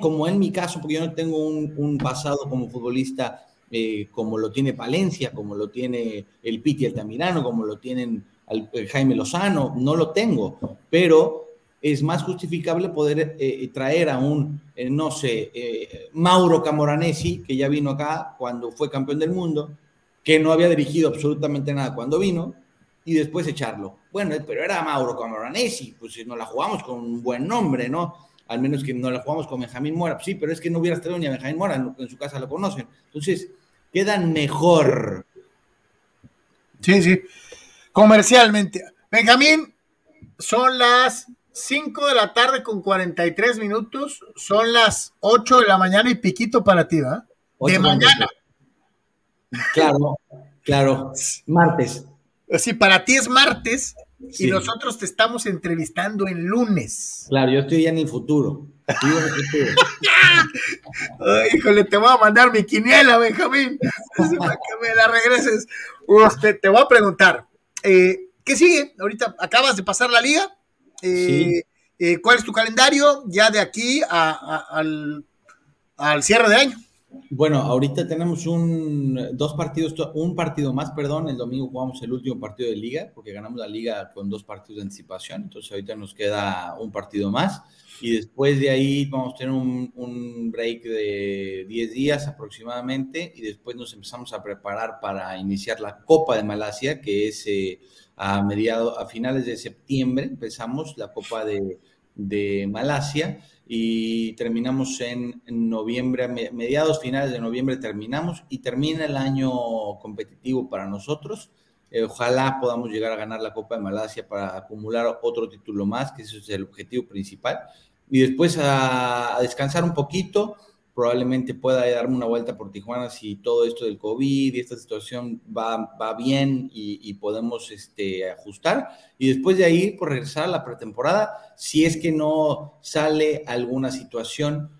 como en mi caso, porque yo no tengo un, pasado como futbolista eh, como lo tiene Palencia, como lo tiene el Piti Altamirano, como lo tienen Jaime Lozano, no lo tengo, pero es más justificable poder eh, eh, traer a un, eh, no sé, Mauro Camoranesi, que ya vino acá cuando fue campeón del mundo, que no había dirigido absolutamente nada cuando vino, y después echarlo. Bueno, pero era Mauro Camoranesi, pues si nos la jugamos con un buen nombre, ¿no? Al menos que no la jugamos con Benjamín Mora. sí, pero es que no hubiera traído ni a Benjamín Mora, en, su casa lo conocen. Entonces, quedan mejor. Sí, sí. Comercialmente. Benjamín, son las 5 de la tarde con 43 minutos, son las 8 de la mañana y piquito para ti, ¿verdad? De mañana. Claro, claro, martes. Sí, para ti es martes y nosotros te estamos entrevistando en lunes. Claro, yo estoy ya en el futuro. híjole, te voy a mandar mi quiniela, Benjamín, para que me la regreses. Usted, te voy a preguntar, eh, ¿qué sigue? Ahorita acabas de pasar la liga. Eh, eh, ¿Cuál es tu calendario ya de aquí al, cierre de año? Bueno, ahorita tenemos un dos partidos, un partido más, perdón. El domingo jugamos el último partido de liga, porque ganamos la liga con dos partidos de anticipación. Entonces ahorita nos queda un partido más. Y después de ahí vamos a tener un, break de 10 días aproximadamente. Y después nos empezamos a preparar para iniciar la Copa de Malasia, que es eh, a mediados, a finales de septiembre empezamos la Copa de, Malasia y terminamos en, noviembre, mediados finales de noviembre terminamos y termina el año competitivo para nosotros. Eh, ojalá podamos llegar a ganar la Copa de Malasia para acumular otro título más, que ese es el objetivo principal. Y después a descansar un poquito probablemente pueda darme una vuelta por Tijuana si todo esto del COVID y esta situación va, va bien y, podemos este, ajustar. Y después de ahí, por regresar a la pretemporada, si es que no sale alguna situación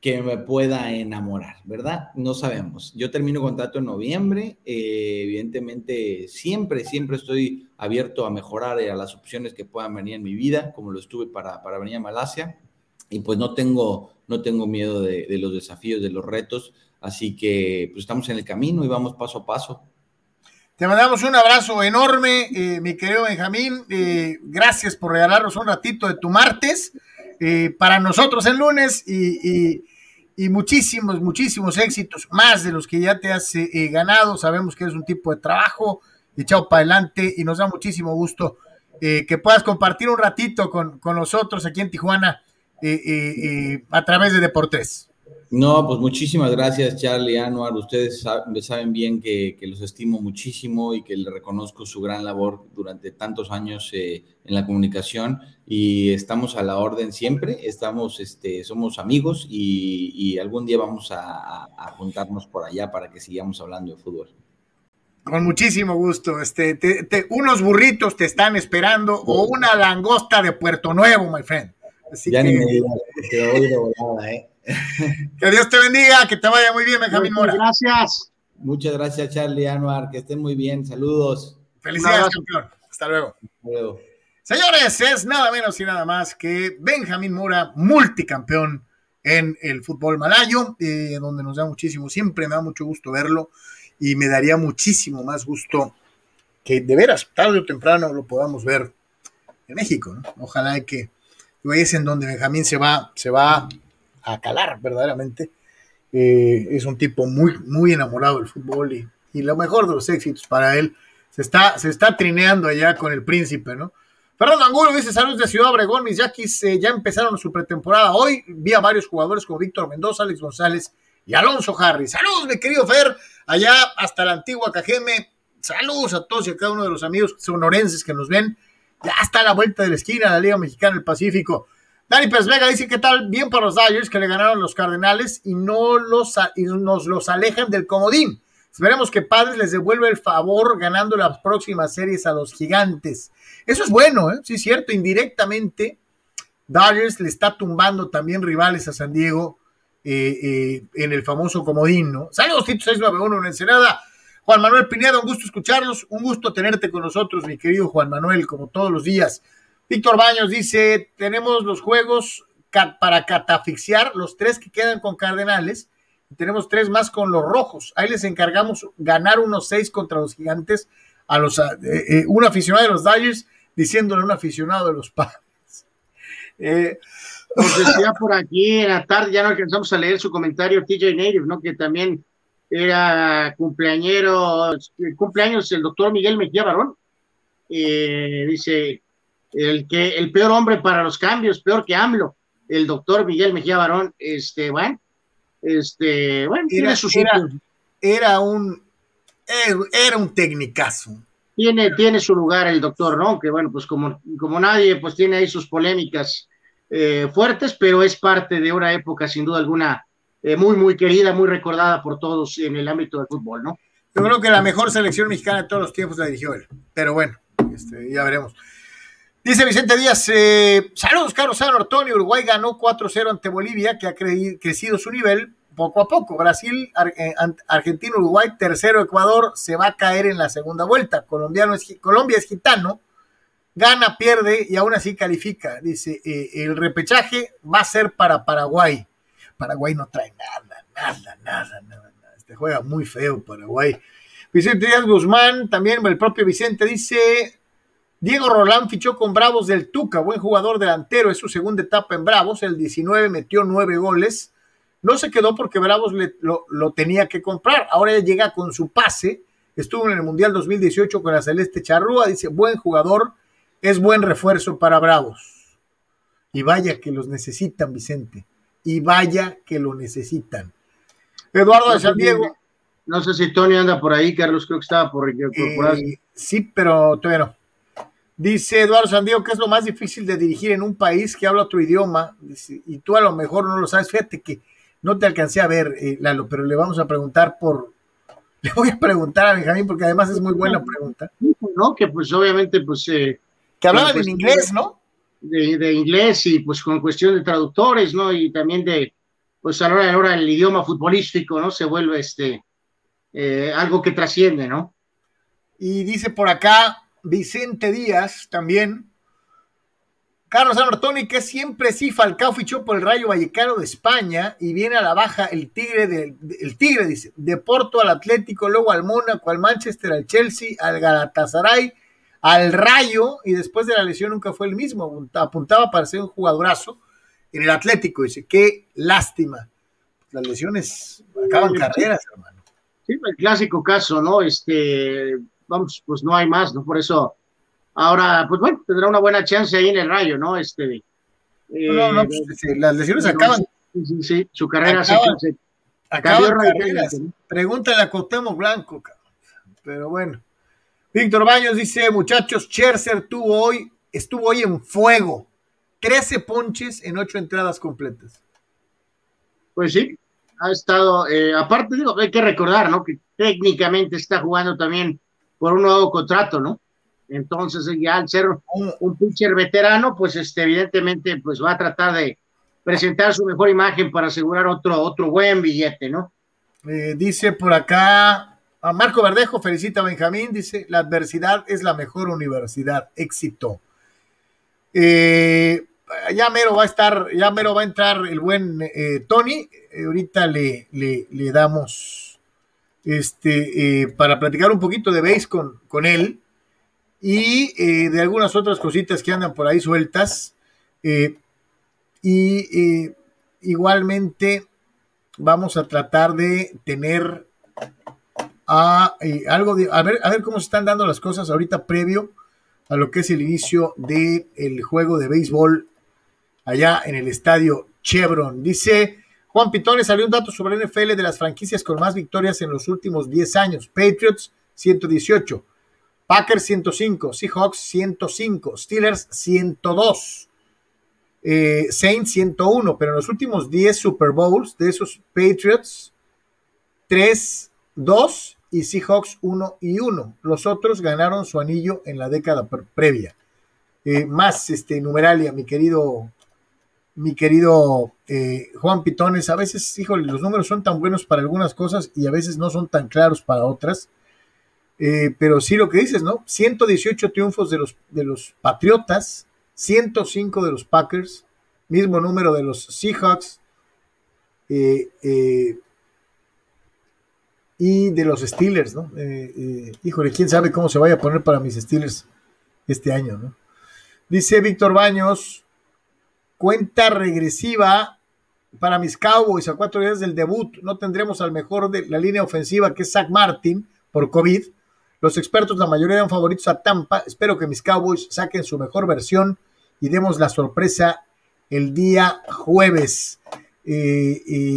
que me pueda enamorar, ¿verdad? No sabemos. Yo termino contrato en noviembre. Eh, evidentemente, siempre, siempre estoy abierto a mejorar a las opciones que puedan venir en mi vida, como lo estuve para, para venir a Malasia. Y pues no tengo no tengo miedo de, los desafíos, de los retos, así que pues estamos en el camino y vamos paso a paso. Te mandamos un abrazo enorme, eh, mi querido Benjamín. Eh, gracias por regalarnos un ratito de tu martes eh, para nosotros el lunes y, muchísimos, muchísimos éxitos, más de los que ya te has ganado. Sabemos que es un tipo de trabajo echado para adelante y nos da muchísimo gusto que puedas compartir un ratito con, con nosotros aquí en Tijuana a través de Deportes. No, pues muchísimas gracias, Charlie, Anuar. Ustedes saben bien que, los estimo muchísimo y que le reconozco su gran labor durante tantos años eh, en la comunicación y estamos a la orden siempre. Estamos, este, somos amigos y, algún día vamos a, juntarnos por allá para que sigamos hablando de fútbol. Con muchísimo gusto. Este, unos burritos te están esperando o una langosta de Puerto Nuevo, my friend ya que, ni me digas, de volada, ¿eh? que Dios te bendiga, que te vaya muy bien, Benjamín Mora. Gracias. Muchas gracias, Charlie Anuar, que estén muy bien. Saludos. Felicidades, campeón. Hasta luego. Hasta luego. Señores, es nada menos y nada más que Benjamín Mora, multicampeón en el fútbol malayo, eh, donde nos da muchísimo, siempre me da mucho gusto verlo y me daría muchísimo más gusto que de veras, tarde o temprano lo podamos ver en México, ¿no? Ojalá que es en donde Benjamín se va, se va a calar verdaderamente. Eh, es un tipo muy, muy enamorado del fútbol y, y, lo mejor de los éxitos para él se está, se está trineando allá con el príncipe, ¿no? Fernando Angulo dice, saludos de Ciudad Obregón, mis yaquis eh, ya empezaron su pretemporada hoy, vi a varios jugadores como Víctor Mendoza, Alex González y Alonso Harry. Saludos, mi querido Fer, allá hasta la antigua Cajeme. Saludos a todos y a cada uno de los amigos sonorenses que nos ven. Ya está a la vuelta de la esquina la Liga Mexicana del Pacífico. Dani Pérez Vega dice, ¿qué tal? Bien para los Dodgers que le ganaron los Cardenales y no los, nos los alejan del comodín. Esperemos que Padres les devuelva el favor ganando las próximas series a los gigantes. Eso es bueno, ¿eh? sí es cierto, indirectamente Dodgers le está tumbando también rivales a San Diego eh, eh, en el famoso comodín, ¿no? Saludos, Tito 691 en Ensenada. Juan Manuel Pineda, un gusto escucharlos, un gusto tenerte con nosotros, mi querido Juan Manuel, como todos los días. Víctor Baños dice, tenemos los juegos para catafixiar, los tres que quedan con Cardenales, tenemos tres más con los rojos. Ahí les encargamos ganar unos seis contra los gigantes a los eh, eh, un aficionado de los Dodgers diciéndole a un aficionado de los Padres. Eh, Nos decía por aquí en la tarde, ya no alcanzamos a leer su comentario, TJ Native, ¿no? Que también era cumpleañero, cumpleaños el doctor Miguel Mejía Barón. dice, el que el peor hombre para los cambios, peor que AMLO, el doctor Miguel Mejía Barón, este, bueno, este, bueno, era, era, un era un tecnicazo. Tiene, tiene su lugar el doctor, ¿no? Que bueno, pues como, como nadie, pues tiene ahí sus polémicas eh, fuertes, pero es parte de una época, sin duda alguna, eh, muy, muy querida, muy recordada por todos en el ámbito del fútbol, ¿no? Yo creo que la mejor selección mexicana de todos los tiempos la dirigió él, pero bueno, este, ya veremos. Dice Vicente Díaz, eh, saludos Carlos San Antonio, Uruguay ganó 4-0 ante Bolivia, que ha crecido su nivel poco a poco. Brasil, eh, Argentina, Uruguay, tercero Ecuador, se va a caer en la segunda vuelta. Colombiano es, Colombia es gitano, gana, pierde y aún así califica. Dice, el repechaje va a ser para Paraguay. Paraguay no trae nada, nada, nada, nada. Este juega muy feo Paraguay. Vicente Díaz Guzmán, también el propio Vicente dice, Diego Rolán fichó con Bravos del Tuca, buen jugador delantero, es su segunda etapa en Bravos, el 19 metió nueve goles, no se quedó porque Bravos lo, tenía que comprar, ahora ya llega con su pase, estuvo en el Mundial 2018 con la Celeste Charrúa, dice, buen jugador, es buen refuerzo para Bravos. Y vaya que los necesitan, Vicente, y vaya que lo necesitan. Eduardo de San Diego. No sé si Tony anda por ahí, Carlos, creo que estaba por, por, eh, Sí, pero todavía no. Dice Eduardo Sandiego que es lo más difícil de dirigir en un país que habla otro idioma. y tú a lo mejor no lo sabes. Fíjate que no te alcancé a ver, eh, Lalo, pero le vamos a preguntar por. Le voy a preguntar a Benjamín porque además es muy buena pregunta. No, que pues obviamente, pues. Eh, que hablaban en inglés, ¿no? De, inglés y pues con cuestión de traductores, ¿no? Y también de, pues a la hora el idioma futbolístico, ¿no? Se vuelve este. Eh, algo que trasciende, ¿no? Y dice por acá, Vicente Díaz también. Carlos Artoni, que siempre sí, Falcao fichó por el Rayo Vallecano de España y viene a la baja el Tigre, de, el Tigre dice, de Porto al Atlético, luego al Mónaco, al Manchester, al Chelsea, al Galatasaray, al Rayo y después de la lesión nunca fue el mismo, apuntaba para ser un jugadorazo en el Atlético, dice, qué lástima. Las lesiones acaban carreras, hermano. Sí, el clásico caso, ¿no? Este, vamos, pues no hay más, ¿no? Por eso, ahora, pues bueno, tendrá una buena chance ahí en el rayo, ¿no? Este, no, no, pues, las lesiones acaban. Sí, sí, su carrera se, se Pregúntale a Blanco, pero bueno. Víctor Baños dice, muchachos, Cherser tuvo hoy, estuvo hoy en fuego. 13 ponches en 8 entradas completas. Pues sí, ha estado, eh, aparte digo, hay que recordar, ¿no? Que técnicamente está jugando también por un nuevo contrato, ¿no? Entonces, ya al ser un, pitcher veterano, pues este, evidentemente pues va a tratar de presentar su mejor imagen para asegurar otro, otro buen billete, ¿no? Eh, dice por acá, a Marco Verdejo felicita a Benjamín, dice, la adversidad es la mejor universidad, éxito. Eh, ya mero va a estar, ya mero va a entrar el buen eh, Tony. Eh, ahorita le, le, le, damos este para platicar un poquito de base con, con él y de algunas otras cositas que andan por ahí sueltas. y igualmente vamos a tratar de tener a, algo de, a ver, a ver cómo se están dando las cosas ahorita previo a lo que es el inicio del el juego de béisbol allá en el estadio Chevron. Dice Juan Pitones, salió un dato sobre el NFL de las franquicias con más victorias en los últimos 10 años. Patriots 118, Packers 105, Seahawks 105, Steelers 102, eh, Saints 101, pero en los últimos 10 Super Bowls de esos Patriots, 3, 2 y Seahawks 1 y 1. Los otros ganaron su anillo en la década previa. Eh, más este numeralia, mi querido, mi querido eh, Juan Pitones. A veces, híjole, los números son tan buenos para algunas cosas y a veces no son tan claros para otras. Eh, pero sí lo que dices, ¿no? 118 triunfos de los, de los Patriotas, 105 de los Packers, mismo número de los Seahawks. Eh, y de los Steelers, ¿no? Eh, eh, híjole, quién sabe cómo se vaya a poner para mis Steelers este año, ¿no? Dice Víctor Baños, cuenta regresiva para mis Cowboys a cuatro días del debut. No tendremos al mejor de la línea ofensiva que es Zach Martin por COVID. Los expertos, la mayoría eran favoritos a Tampa. Espero que mis Cowboys saquen su mejor versión y demos la sorpresa el día jueves.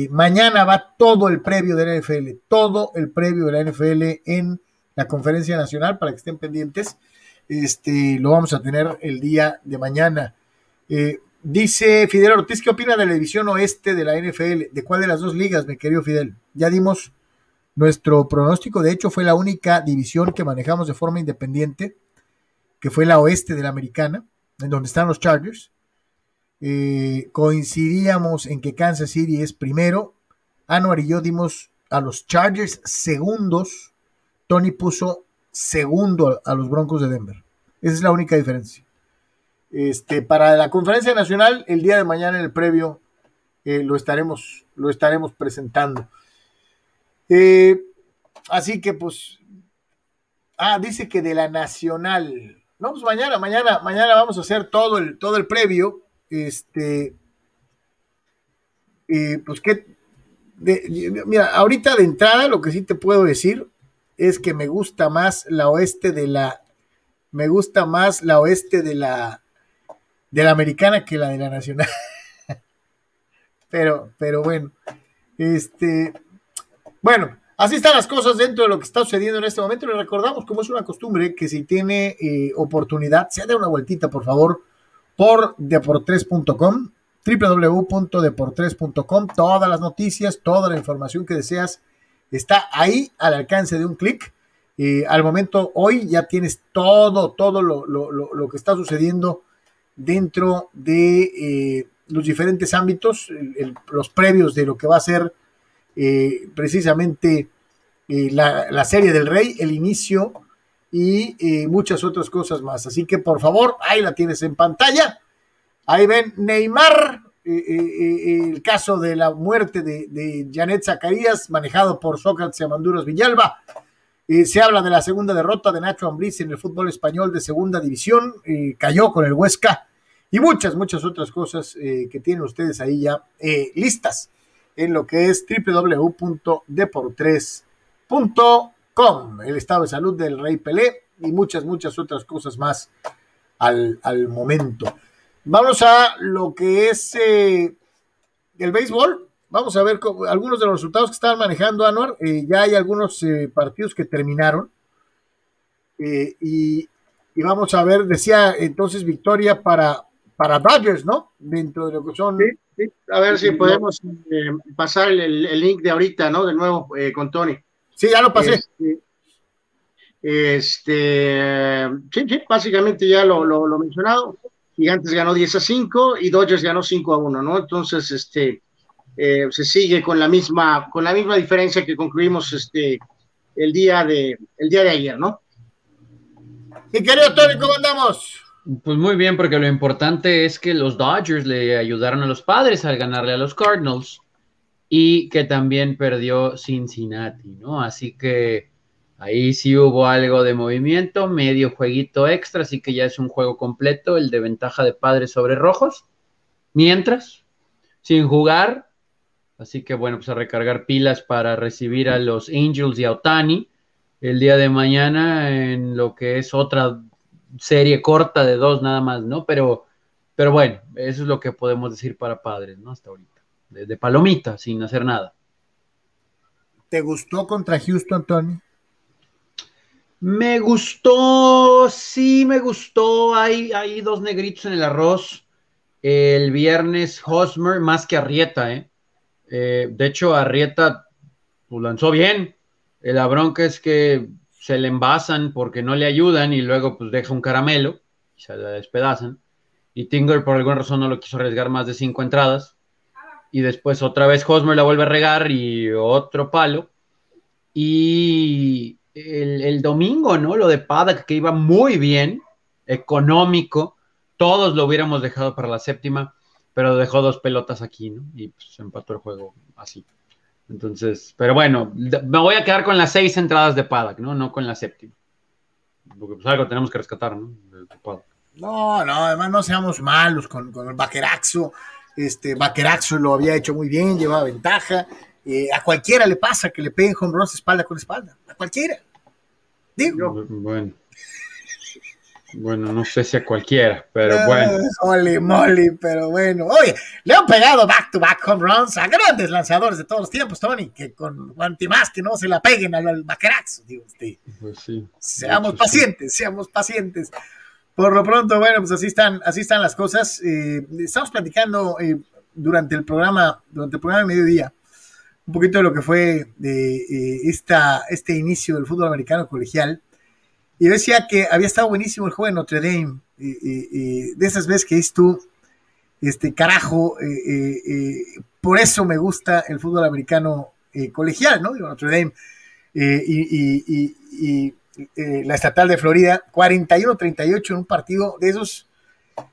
Mañana va todo el previo de la NFL, todo el previo de la NFL en la conferencia nacional para que estén pendientes. Este, lo vamos a tener el día de mañana. Eh, dice Fidel Ortiz, ¿qué opina de la división oeste de la NFL? ¿De cuál de las dos ligas, mi querido Fidel? Ya dimos nuestro pronóstico, de hecho fue la única división que manejamos de forma independiente, que fue la oeste de la americana, en donde están los Chargers. Eh, coincidíamos en que Kansas City es primero. Anuar y yo dimos a los Chargers segundos. Tony puso segundo a, los Broncos de Denver. Esa es la única diferencia. Este, para la conferencia nacional, el día de mañana en el previo eh, lo, estaremos, lo estaremos presentando. Eh, así que pues, ah, dice que de la nacional. No, pues mañana, mañana, mañana vamos a hacer todo el, todo el previo este, pues que, mira, ahorita de entrada lo que sí te puedo decir es que me gusta más la oeste de la, me gusta más la oeste de la, de la americana que la de la nacional. pero, pero bueno, este, bueno, así están las cosas dentro de lo que está sucediendo en este momento. Le recordamos, como es una costumbre, que si tiene eh, oportunidad, se dé una vueltita, por favor, por deportres.com, www.deportres.com. Todas las noticias, toda la información que deseas está ahí al alcance de un clic. Eh, al momento, hoy ya tienes todo, todo lo, que está sucediendo dentro de eh, los diferentes ámbitos, los previos de lo que va a ser eh, precisamente la, la, serie del rey, el inicio y muchas otras cosas más. Así que por favor, ahí la tienes en pantalla. Ahí ven Neymar, eh, eh, eh, el caso de la muerte de, Janet Zacarías, manejado por Sócrates Amanduros Villalba. se habla de la segunda derrota de Nacho Ambriz en el fútbol español de segunda división, cayó con el Huesca y muchas, muchas otras cosas que tienen ustedes ahí ya listas en lo que es www.deportres.com el estado de salud del Rey Pelé y muchas, muchas otras cosas más al, momento. Vamos a lo que es eh, el béisbol. Vamos a ver algunos de los resultados que estaban manejando Anuar. Eh, ya hay algunos eh, partidos que terminaron. Y, vamos a ver, decía entonces victoria para, para Dodgers, ¿no? Dentro de lo que son. A ver si podemos pasar el, el, link de ahorita, ¿no? De nuevo con Tony. Sí, ya lo pasé. Este, este sí, sí, básicamente ya lo, lo, mencionado. Gigantes ganó 10 a 5 y Dodgers ganó 5 a 1, ¿no? Entonces, este, eh, se sigue con la misma, con la misma diferencia que concluimos este, el día de, el día de ayer, ¿no? Mi querido Tony, ¿cómo andamos? Pues muy bien, porque lo importante es que los Dodgers le ayudaron a los padres al ganarle a los Cardinals y que también perdió Cincinnati, ¿no? Así que ahí sí hubo algo de movimiento, medio jueguito extra, así que ya es un juego completo, el de ventaja de padres sobre rojos. Mientras, sin jugar, así que bueno, pues a recargar pilas para recibir a los Angels y a Otani el día de mañana en lo que es otra serie corta de dos nada más, ¿no? Pero, pero bueno, eso es lo que podemos decir para padres, ¿no? Hasta ahorita. De, palomita, sin hacer nada. ¿Te gustó contra Houston, Tony? Me gustó, sí me gustó. Hay, hay dos negritos en el arroz. El viernes Hosmer más que Arrieta, ¿eh? eh de hecho, Arrieta pues, lanzó bien. La bronca es que se le envasan porque no le ayudan y luego pues deja un caramelo y se le despedazan. Y Tinger por alguna razón no lo quiso arriesgar más de cinco entradas. Y después otra vez Hosmer la vuelve a regar y otro palo. Y el, domingo, ¿no? Lo de Paddock que iba muy bien, económico. Todos lo hubiéramos dejado para la séptima, pero dejó dos pelotas aquí, ¿no? Y pues, empató el juego así. Entonces, pero bueno, me voy a quedar con las seis entradas de Paddock, ¿no? No con la séptima. Porque pues algo tenemos que rescatar, ¿no? No, no, además no seamos malos con, con el Baqueraxo. Este, Baqueraxo lo había hecho muy bien, llevaba ventaja. Eh, a cualquiera le pasa que le peguen home runs espalda con espalda. A cualquiera. Digo. Bueno. Bueno, no sé si a cualquiera, pero ah, bueno. Holy moly, pero bueno. Oye, le han pegado back-to-back home runs a grandes lanzadores de todos los tiempos, Tony, que con más que no se la peguen al, baqueraxo, digo usted. Pues sí. Seamos pacientes, seamos pacientes. Por lo pronto, bueno, pues así están, así están las cosas. Eh, estamos platicando eh, durante el programa, durante el programa de mediodía, un poquito de lo que fue de eh, esta, este inicio del fútbol americano colegial y decía que había estado buenísimo el juego de Notre Dame. De esas veces que dices tú, este carajo, eh, eh, eh, por eso me gusta el fútbol americano colegial, ¿no? Digo, Notre Dame y, la estatal de Florida, 41-38 en un partido de esos,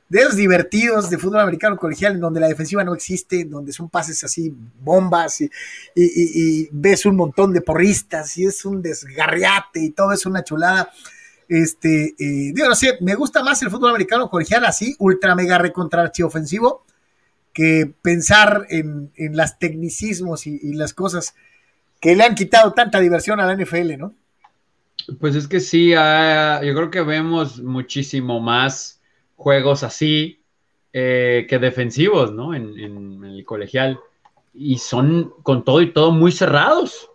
de esos divertidos de fútbol americano colegial, en donde la defensiva no existe, donde son pases así, bombas, y, ves un montón de porristas, y es un desgarriate, y todo es una chulada. Este, eh, digo, no sé, me gusta más el fútbol americano colegial así, ultra mega recontra ofensivo, que pensar en, en las tecnicismos y, las cosas que le han quitado tanta diversión a la NFL, ¿no? Pues es que sí, ah, yo creo que vemos muchísimo más juegos así eh, que defensivos, ¿no? En, el colegial. Y son con todo y todo muy cerrados.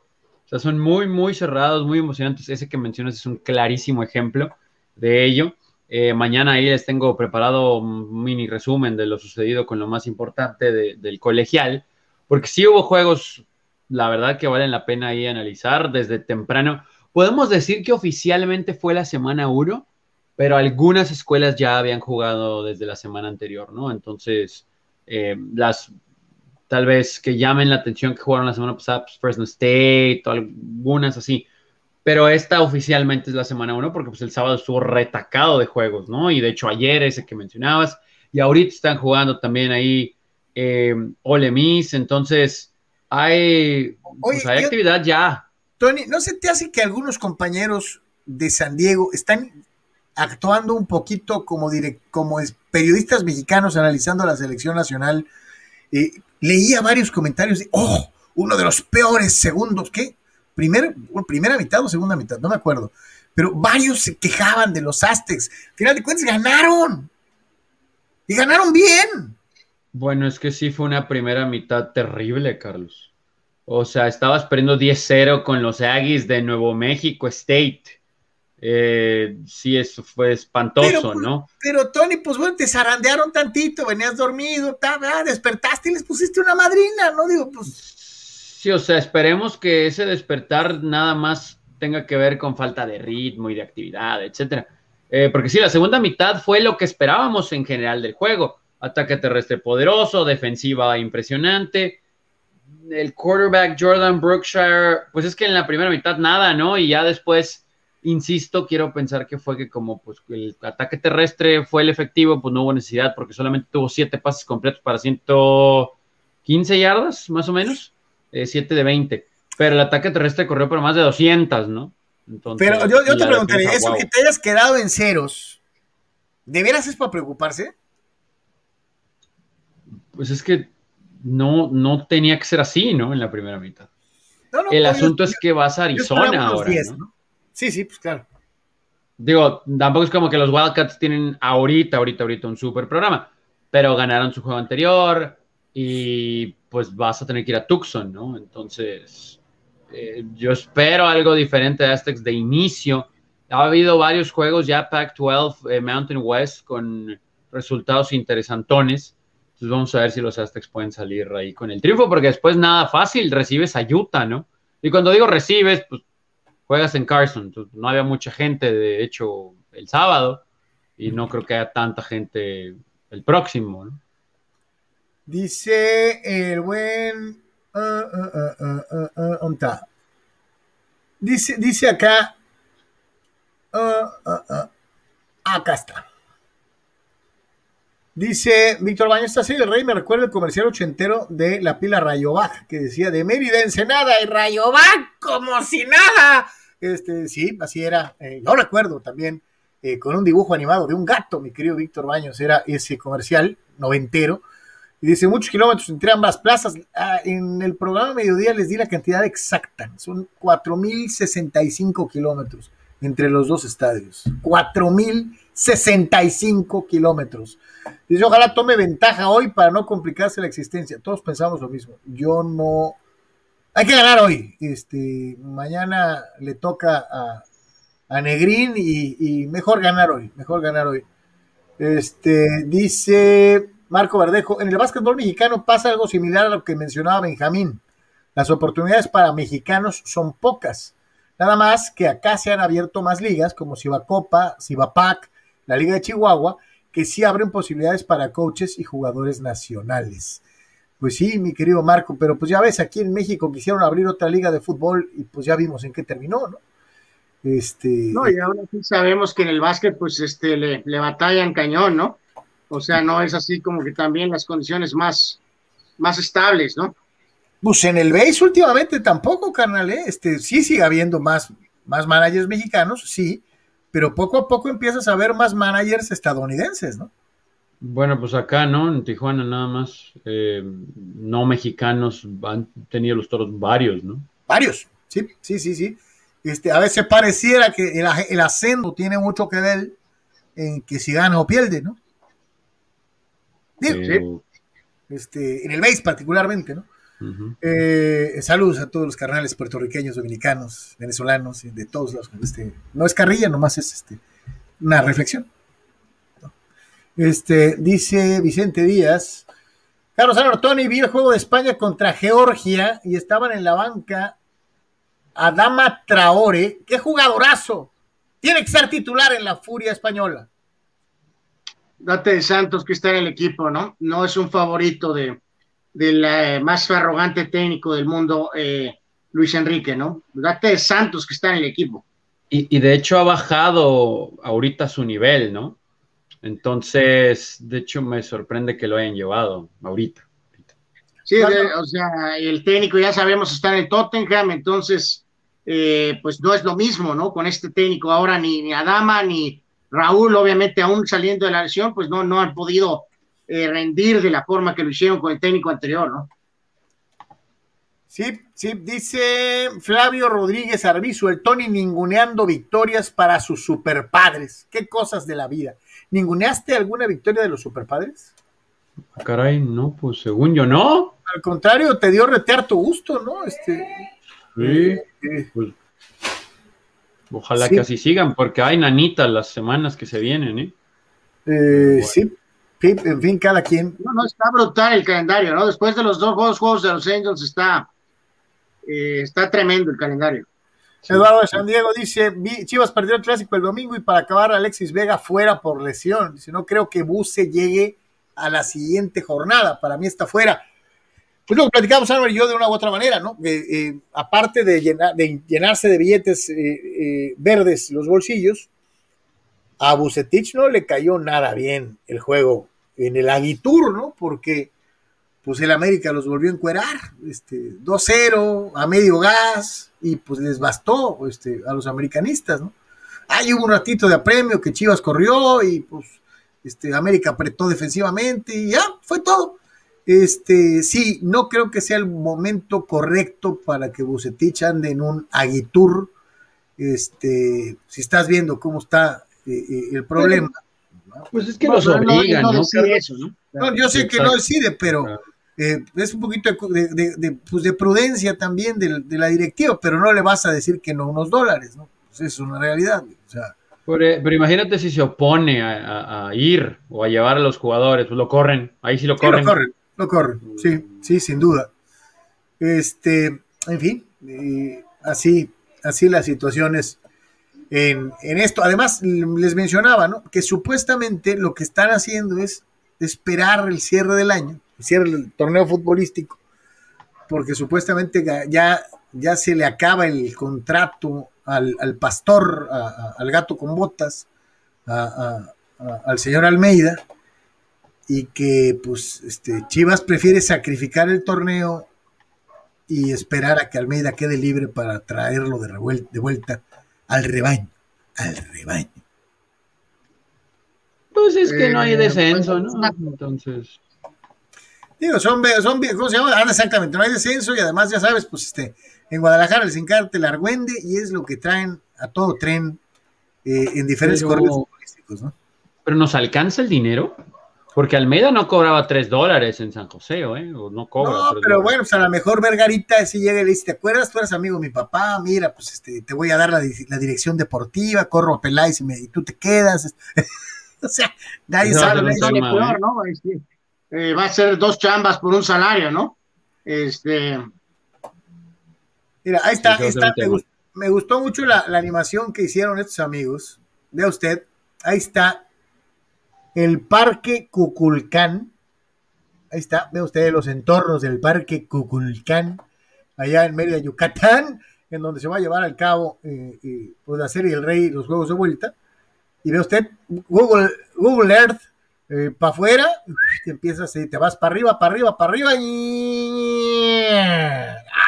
O sea, son muy, muy cerrados, muy emocionantes. Ese que mencionas es un clarísimo ejemplo de ello. Eh, mañana ahí les tengo preparado un mini resumen de lo sucedido con lo más importante del colegial, porque sí hubo juegos, la verdad que valen la pena ahí analizar desde temprano. Podemos decir que oficialmente fue la semana 1, pero algunas escuelas ya habían jugado desde la semana anterior, ¿no? Entonces, eh, las tal vez que llamen la atención que jugaron la semana pasada, pues Fresno State o algunas así. Pero esta oficialmente es la semana 1 porque pues el sábado estuvo retacado de juegos, ¿no? Y de hecho ayer ese que mencionabas y ahorita están jugando también ahí eh, Ole Miss, entonces hay, pues, hay actividad ya. Tony, ¿no se te hace que algunos compañeros de San Diego están actuando un poquito como, periodistas mexicanos analizando la selección nacional? Eh, leía varios comentarios de, oh, uno de los peores segundos, ¿qué? Primer, primera mitad o segunda mitad, no me acuerdo. Pero varios se quejaban de los Aztecs. Al final de cuentas, ganaron. Y ganaron bien. Bueno, es que sí fue una primera mitad terrible, Carlos. O sea, estabas perdiendo 10-0 con los Aggies de Nuevo México State. Eh, sí, eso fue espantoso, pues, ¿no? Pero Tony, pues bueno, te zarandearon tantito, venías dormido, despertaste y les pusiste una madrina, ¿no? Digo, pues. Sí, o sea, esperemos que ese despertar nada más tenga que ver con falta de ritmo y de actividad, etcétera. Eh, porque sí, la segunda mitad fue lo que esperábamos en general del juego. Ataque terrestre poderoso, defensiva impresionante. El quarterback Jordan Brookshire, pues es que en la primera mitad nada, ¿no? Y ya después insisto, quiero pensar que fue que como pues el ataque terrestre fue el efectivo, pues no hubo necesidad porque solamente tuvo siete pases completos para 115 yardas, más o menos, eh, 7 de 20. Pero el ataque terrestre corrió por más de 200, ¿no? Entonces, Pero yo, yo te preguntaría, eso que te hayas quedado en ceros, ¿de veras es para preocuparse? Pues es que no, no tenía que ser así, ¿no? En la primera mitad. el asunto es que vas a Arizona ahora. ¿no? Sí, sí, pues claro. Digo, tampoco es como que los Wildcats tienen ahorita, ahorita, ahorita un super programa, pero ganaron su juego anterior y pues vas a tener que ir a Tucson, ¿no? Entonces, eh, yo espero algo diferente de Aztecs de inicio. Ha habido varios juegos ya Pac-12, eh, Mountain West, con resultados interesantones. Entonces vamos a ver si los Aztecs pueden salir ahí con el triunfo, porque después nada fácil, recibes a Utah, ¿no? Y cuando digo recibes, pues juegas en Carson, no había mucha gente, de hecho, el sábado, y no creo que haya tanta gente el próximo. ¿no? Dice el buen... Uh, uh, uh, dice, dice acá... acá está. Dice Víctor Baños, esta serie del Rey me recuerda el comercial ochentero de la pila Rayovac, que decía de Mérida, Ensenada y Rayovac, como si nada. Este, sí, así era. Eh, yo recuerdo también eh, con un dibujo animado de un gato, mi querido Víctor Baños, era ese comercial noventero. Y dice, muchos kilómetros entre ambas plazas. Ah, en el programa Mediodía les di la cantidad exacta. Son 4.065 kilómetros entre los dos estadios. 4.065 kilómetros. Dice, ojalá tome ventaja hoy para no complicarse la existencia. Todos pensamos lo mismo. Yo no... Hay que ganar hoy. Este, mañana le toca a, a Negrín y, mejor ganar hoy. Mejor ganar hoy. Este, dice Marco Verdejo, en el básquetbol mexicano pasa algo similar a lo que mencionaba Benjamín. Las oportunidades para mexicanos son pocas. Nada más que acá se han abierto más ligas como Cibacopa, Cibapac, la Liga de Chihuahua, que sí abren posibilidades para coaches y jugadores nacionales. Pues sí, mi querido Marco, pero pues ya ves, aquí en México quisieron abrir otra liga de fútbol y pues ya vimos en qué terminó, ¿no? Este... No, y ahora sí sabemos que en el básquet pues este le, le batallan cañón, ¿no? O sea, no es así como que también las condiciones más, más estables, ¿no? Pues en el base últimamente tampoco, carnal, ¿eh? Este, sí sigue habiendo más, más managers mexicanos, sí, pero poco a poco empiezas a ver más managers estadounidenses, ¿no? Bueno, pues acá, ¿no? En Tijuana nada más, eh, no mexicanos han tenido los toros varios, ¿no? Varios, sí, sí, sí, sí. Este, a veces pareciera que el, el acento tiene mucho que ver en que si gana o pierde, ¿no? Este, en el base particularmente, ¿no? Eh, saludos a todos los carnales puertorriqueños, dominicanos, venezolanos, de todos los. Este, no es carrilla, nomás es este, una reflexión. Este, dice Vicente Díaz. Carlos Tony vi el juego de España contra Georgia y estaban en la banca Adama Traore. ¡Qué jugadorazo! Tiene que ser titular en la furia española. Date de Santos que está en el equipo, ¿no? No es un favorito de, del eh, más arrogante técnico del mundo, eh, Luis Enrique, ¿no? Date de Santos que está en el equipo. Y, de hecho ha bajado ahorita su nivel, ¿no? Entonces, de hecho me sorprende que lo hayan llevado ahorita. Sí, o sea, el técnico ya sabemos está en el Tottenham, entonces, eh, pues no es lo mismo, ¿no? Con este técnico ahora ni, ni Adama ni Raúl, obviamente aún saliendo de la lesión, pues no, no han podido eh, rendir de la forma que lo hicieron con el técnico anterior, ¿no? Sí, sí, dice Flavio Rodríguez Arbizu, el Tony ninguneando victorias para sus superpadres. Qué cosas de la vida. ¿Ninguneaste alguna victoria de los superpadres? Ah, caray, no, pues según yo no. Al contrario, te dio retear tu gusto, ¿no? Este, sí, eh, eh. pues, ojalá que así sigan, porque hay nanitas las semanas que se vienen, ¿eh? eh Sí, en fin, cada quien. No, no, está brutal el calendario, ¿no? Después de los dos juegos, de los Angels está, eh, está tremendo el calendario. Eduardo de San Diego dice, Chivas perdió el clásico el domingo y para acabar Alexis Vega fuera por lesión. Si no creo que Buse llegue a la siguiente jornada. Para mí está fuera. Pues lo que platicamos Álvaro y yo de una u otra manera, ¿no? Eh, aparte de, de, llenarse de billetes eh, verdes los bolsillos, a Bucetich no le cayó nada bien el juego en el Aguitur, ¿no? Porque pues el América los volvió a encuerar, este, 2-0, a medio gas, y pues les bastó este, a los americanistas, ¿no? Ahí hubo un ratito de apremio que Chivas corrió y pues este, América apretó defensivamente y ya, fue todo. Este, sí, no creo que sea el momento correcto para que Bucetich ande en un aguitur. Este, si estás viendo cómo está eh, eh, el problema. Pues es que los obligan, ¿no? ¿no? yo sé que no decide, pero eh, es un poquito de, pues de prudencia también de, la directiva, pero no le vas a decir que no unos dólares, ¿no? Pues es una realidad. O sea, pero, imagínate si se opone a, ir o a llevar a los jugadores, pues lo corren, ahí sí lo corren. lo corren, lo corren, sí, sí, sin duda. Este, en fin, eh, así, así las situaciones en, esto. Además, les mencionaba, ¿no? Que supuestamente lo que están haciendo es esperar el cierre del año cierre el torneo futbolístico, porque supuestamente ya, ya se le acaba el contrato al, pastor, al gato con botas, al señor Almeida, y que pues este, Chivas prefiere sacrificar el torneo y esperar a que Almeida quede libre para traerlo de, de vuelta al rebaño, al rebaño. Pues es que no hay eh, descenso, ¿no? Entonces. Digo, son, son, ¿cómo se llama? Ah, exactamente, no hay descenso y además ya sabes, pues este, en Guadalajara les encanta el argüende y es lo que traen a todo tren eh, en diferentes correos futbolísticos, ¿no? Pero nos alcanza el dinero, porque Almeida no cobraba tres dólares en San José, ¿eh? O no cobra. No, pero bueno, pues a lo mejor Vergarita si llega y le dice, ¿te acuerdas? Tú eres amigo de mi papá, mira, pues este, te voy a dar la, dirección deportiva, corro a Peláez y, y, tú te quedas. o sea, nadie sabe. peor, ¿no? Eh, va a ser dos chambas por un salario, ¿no? Este. Mira, ahí está, Me, gustó, mucho la, animación que hicieron estos amigos. Vea usted, ahí está el Parque Cuculcán. Ahí está, ve usted los entornos del Parque Cuculcán, allá en Mérida, Yucatán, en donde se va a llevar al cabo eh, eh, pues, la serie El Rey, los Juegos de Vuelta. Y ve usted Google, Earth eh, para afuera, te empiezas, te vas para arriba, para arriba, para arriba y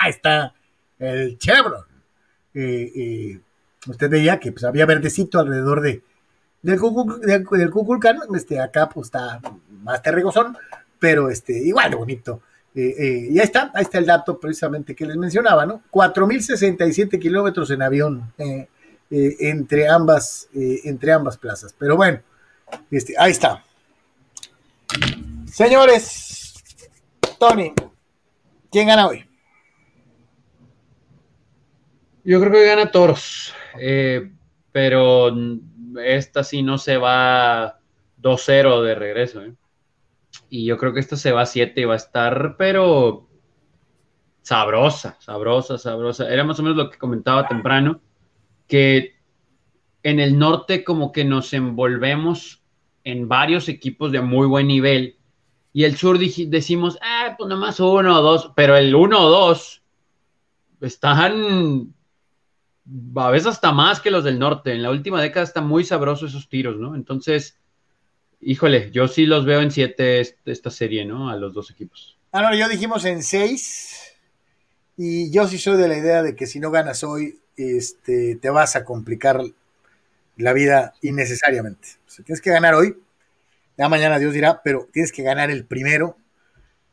ahí está el Chevron. Eh, usted veía que pues, había verdecito alrededor de, del, Cuculcán, este, acá pues está más terregosón, pero este, igual bonito. y ahí está, ahí está el dato precisamente que les mencionaba, ¿no? 4.067 kilómetros en avión entre, ambas, entre ambas plazas. Pero bueno, este, ahí está. Señores, Tony, ¿quién gana hoy? Yo creo que gana Toros, eh, pero esta sí no se va 2-0 de regreso. Eh. Y yo creo que esta se va a 7 y va a estar, pero sabrosa, sabrosa, sabrosa. Era más o menos lo que comentaba temprano, que en el norte como que nos envolvemos en varios equipos de muy buen nivel. Y el sur decimos, ah, pues nomás uno o dos, pero el uno o dos están a veces hasta más que los del norte. En la última década están muy sabrosos esos tiros, ¿no? Entonces, híjole, yo sí los veo en siete esta serie, ¿no? A los dos equipos. Ah, no, yo dijimos en seis. Y yo sí soy de la idea de que si no ganas hoy, este, te vas a complicar la vida innecesariamente. tienes que ganar hoy, ya mañana Dios dirá, pero tienes que ganar el primero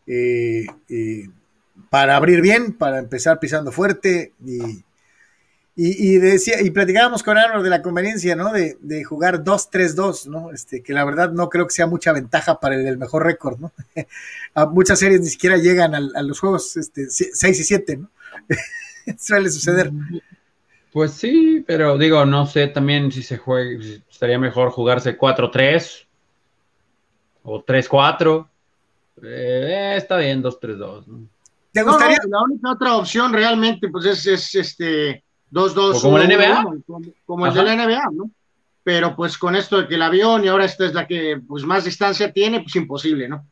eh, eh, para abrir bien, para empezar pisando fuerte y, decía, y platicábamos con Arnold de la conveniencia, ¿no? De, jugar 2-3-2, ¿no? Este, que la verdad no creo que sea mucha ventaja para el, mejor récord, ¿no? a muchas series ni siquiera llegan a, los juegos este, 6 y 7, ¿no? Suele suceder. Pues sí, pero digo, no sé también si se juega, estaría mejor jugarse 4-3 o 3-4. Eh, está bien, 2-3-2. ¿no? ¿Te gustaría? la única otra opción realmente pues es, es este 2-2. Como la NBA. Como, el de la NBA, ¿no? Pero pues con esto de que el avión y ahora esta es la que pues más distancia tiene, pues imposible, ¿no?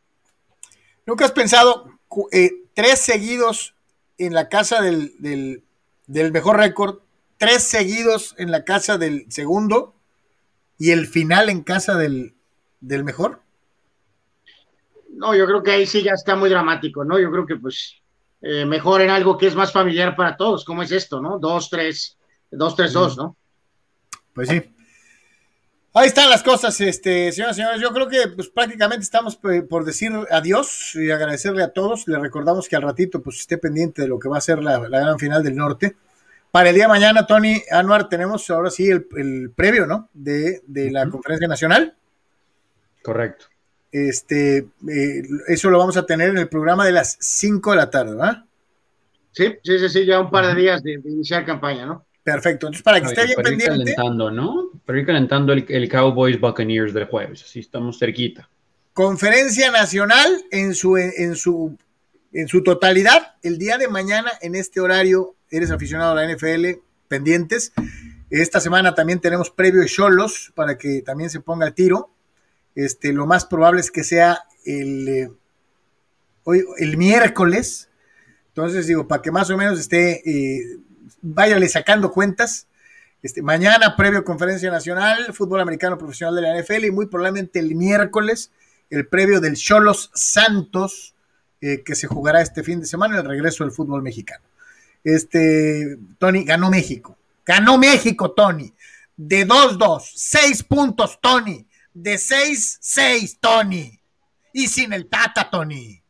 ¿Nunca has pensado eh, tres seguidos en la casa del, del, del mejor récord, tres seguidos en la casa del segundo y el final en casa del, del mejor. No, yo creo que ahí sí ya está muy dramático, ¿no? Yo creo que pues eh, mejor en algo que es más familiar para todos, como es esto, ¿no? Dos, tres, dos, tres, dos, ¿no? Pues sí. Ahí están las cosas, este, señoras y señores. Yo creo que pues prácticamente estamos por decir adiós y agradecerle a todos. Le recordamos que al ratito pues esté pendiente de lo que va a ser la, la gran final del norte. Para el día de mañana, Tony Anuar, tenemos ahora sí el, el previo, ¿no? De, de la conferencia nacional. Correcto. Este, eh, eso lo vamos a tener en el programa de las 5 de la tarde, ¿verdad? Sí, sí, sí, sí, ya un par de días de, de iniciar campaña, ¿no? Perfecto. Entonces, para que esté bien para ir pendiente. calentando, ¿no? Para ir calentando el, el Cowboys Buccaneers del jueves. Así estamos cerquita. Conferencia nacional en su, en su, en su totalidad. El día de mañana, en este horario, eres aficionado a la NFL, pendientes. Esta semana también tenemos previo de Cholos para que también se ponga el tiro. Este, lo más probable es que sea el, eh, hoy, el miércoles. Entonces, digo, para que más o menos esté, eh, váyale sacando cuentas. Este, mañana, previo conferencia nacional, fútbol americano profesional de la NFL, y muy probablemente el miércoles, el previo del Cholos Santos, eh, que se jugará este fin de semana, el regreso del fútbol mexicano. Este, Tony, ganó México. Ganó México, Tony. De 2-2, 6 puntos, Tony. De 6-6, Tony. Y sin el Tata, Tony.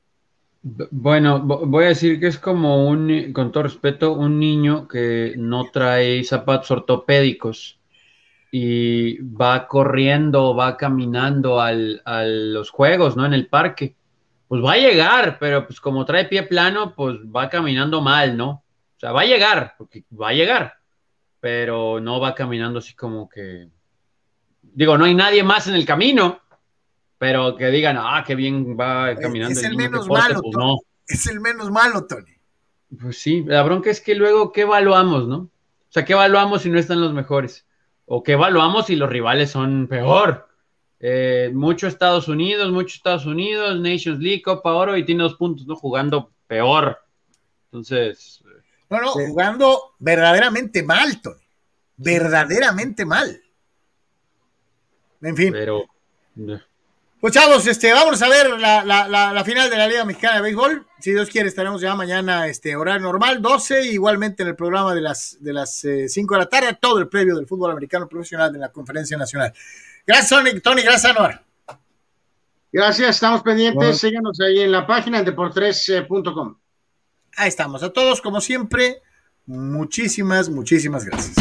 Bueno, vo- voy a decir que es como un, con todo respeto, un niño que no trae zapatos ortopédicos y va corriendo, va caminando al, a los juegos, ¿no? En el parque. Pues va a llegar, pero pues como trae pie plano, pues va caminando mal, ¿no? O sea, va a llegar, porque va a llegar, pero no va caminando así como que... Digo, no hay nadie más en el camino, pero que digan, ah, qué bien va caminando es el menos fuerte", malo, pues Tony. no. Es el menos malo, Tony. Pues sí, la bronca es que luego, ¿qué evaluamos, no? O sea, ¿qué evaluamos si no están los mejores? ¿O qué evaluamos si los rivales son peor? Eh, mucho Estados Unidos, mucho Estados Unidos, Nations League, Copa Oro y tiene dos puntos, ¿no? Jugando peor. Entonces, No, no, Sí. jugando verdaderamente mal, Tony. Verdaderamente mal. En fin. pero... Pues chavos, este, vamos a ver la, la, la, la final de la Liga Mexicana de Béisbol. Si Dios quiere, estaremos ya mañana, este, horario normal, 12, igualmente en el programa de las, de las eh, 5 de la tarde, todo el previo del fútbol americano profesional de la Conferencia Nacional. Gracias, Tony, Tony gracias, Anuar. Gracias, estamos pendientes. Bueno. Síganos ahí en la página en deportres.com. Ahí estamos. A todos, como siempre, muchísimas, muchísimas gracias.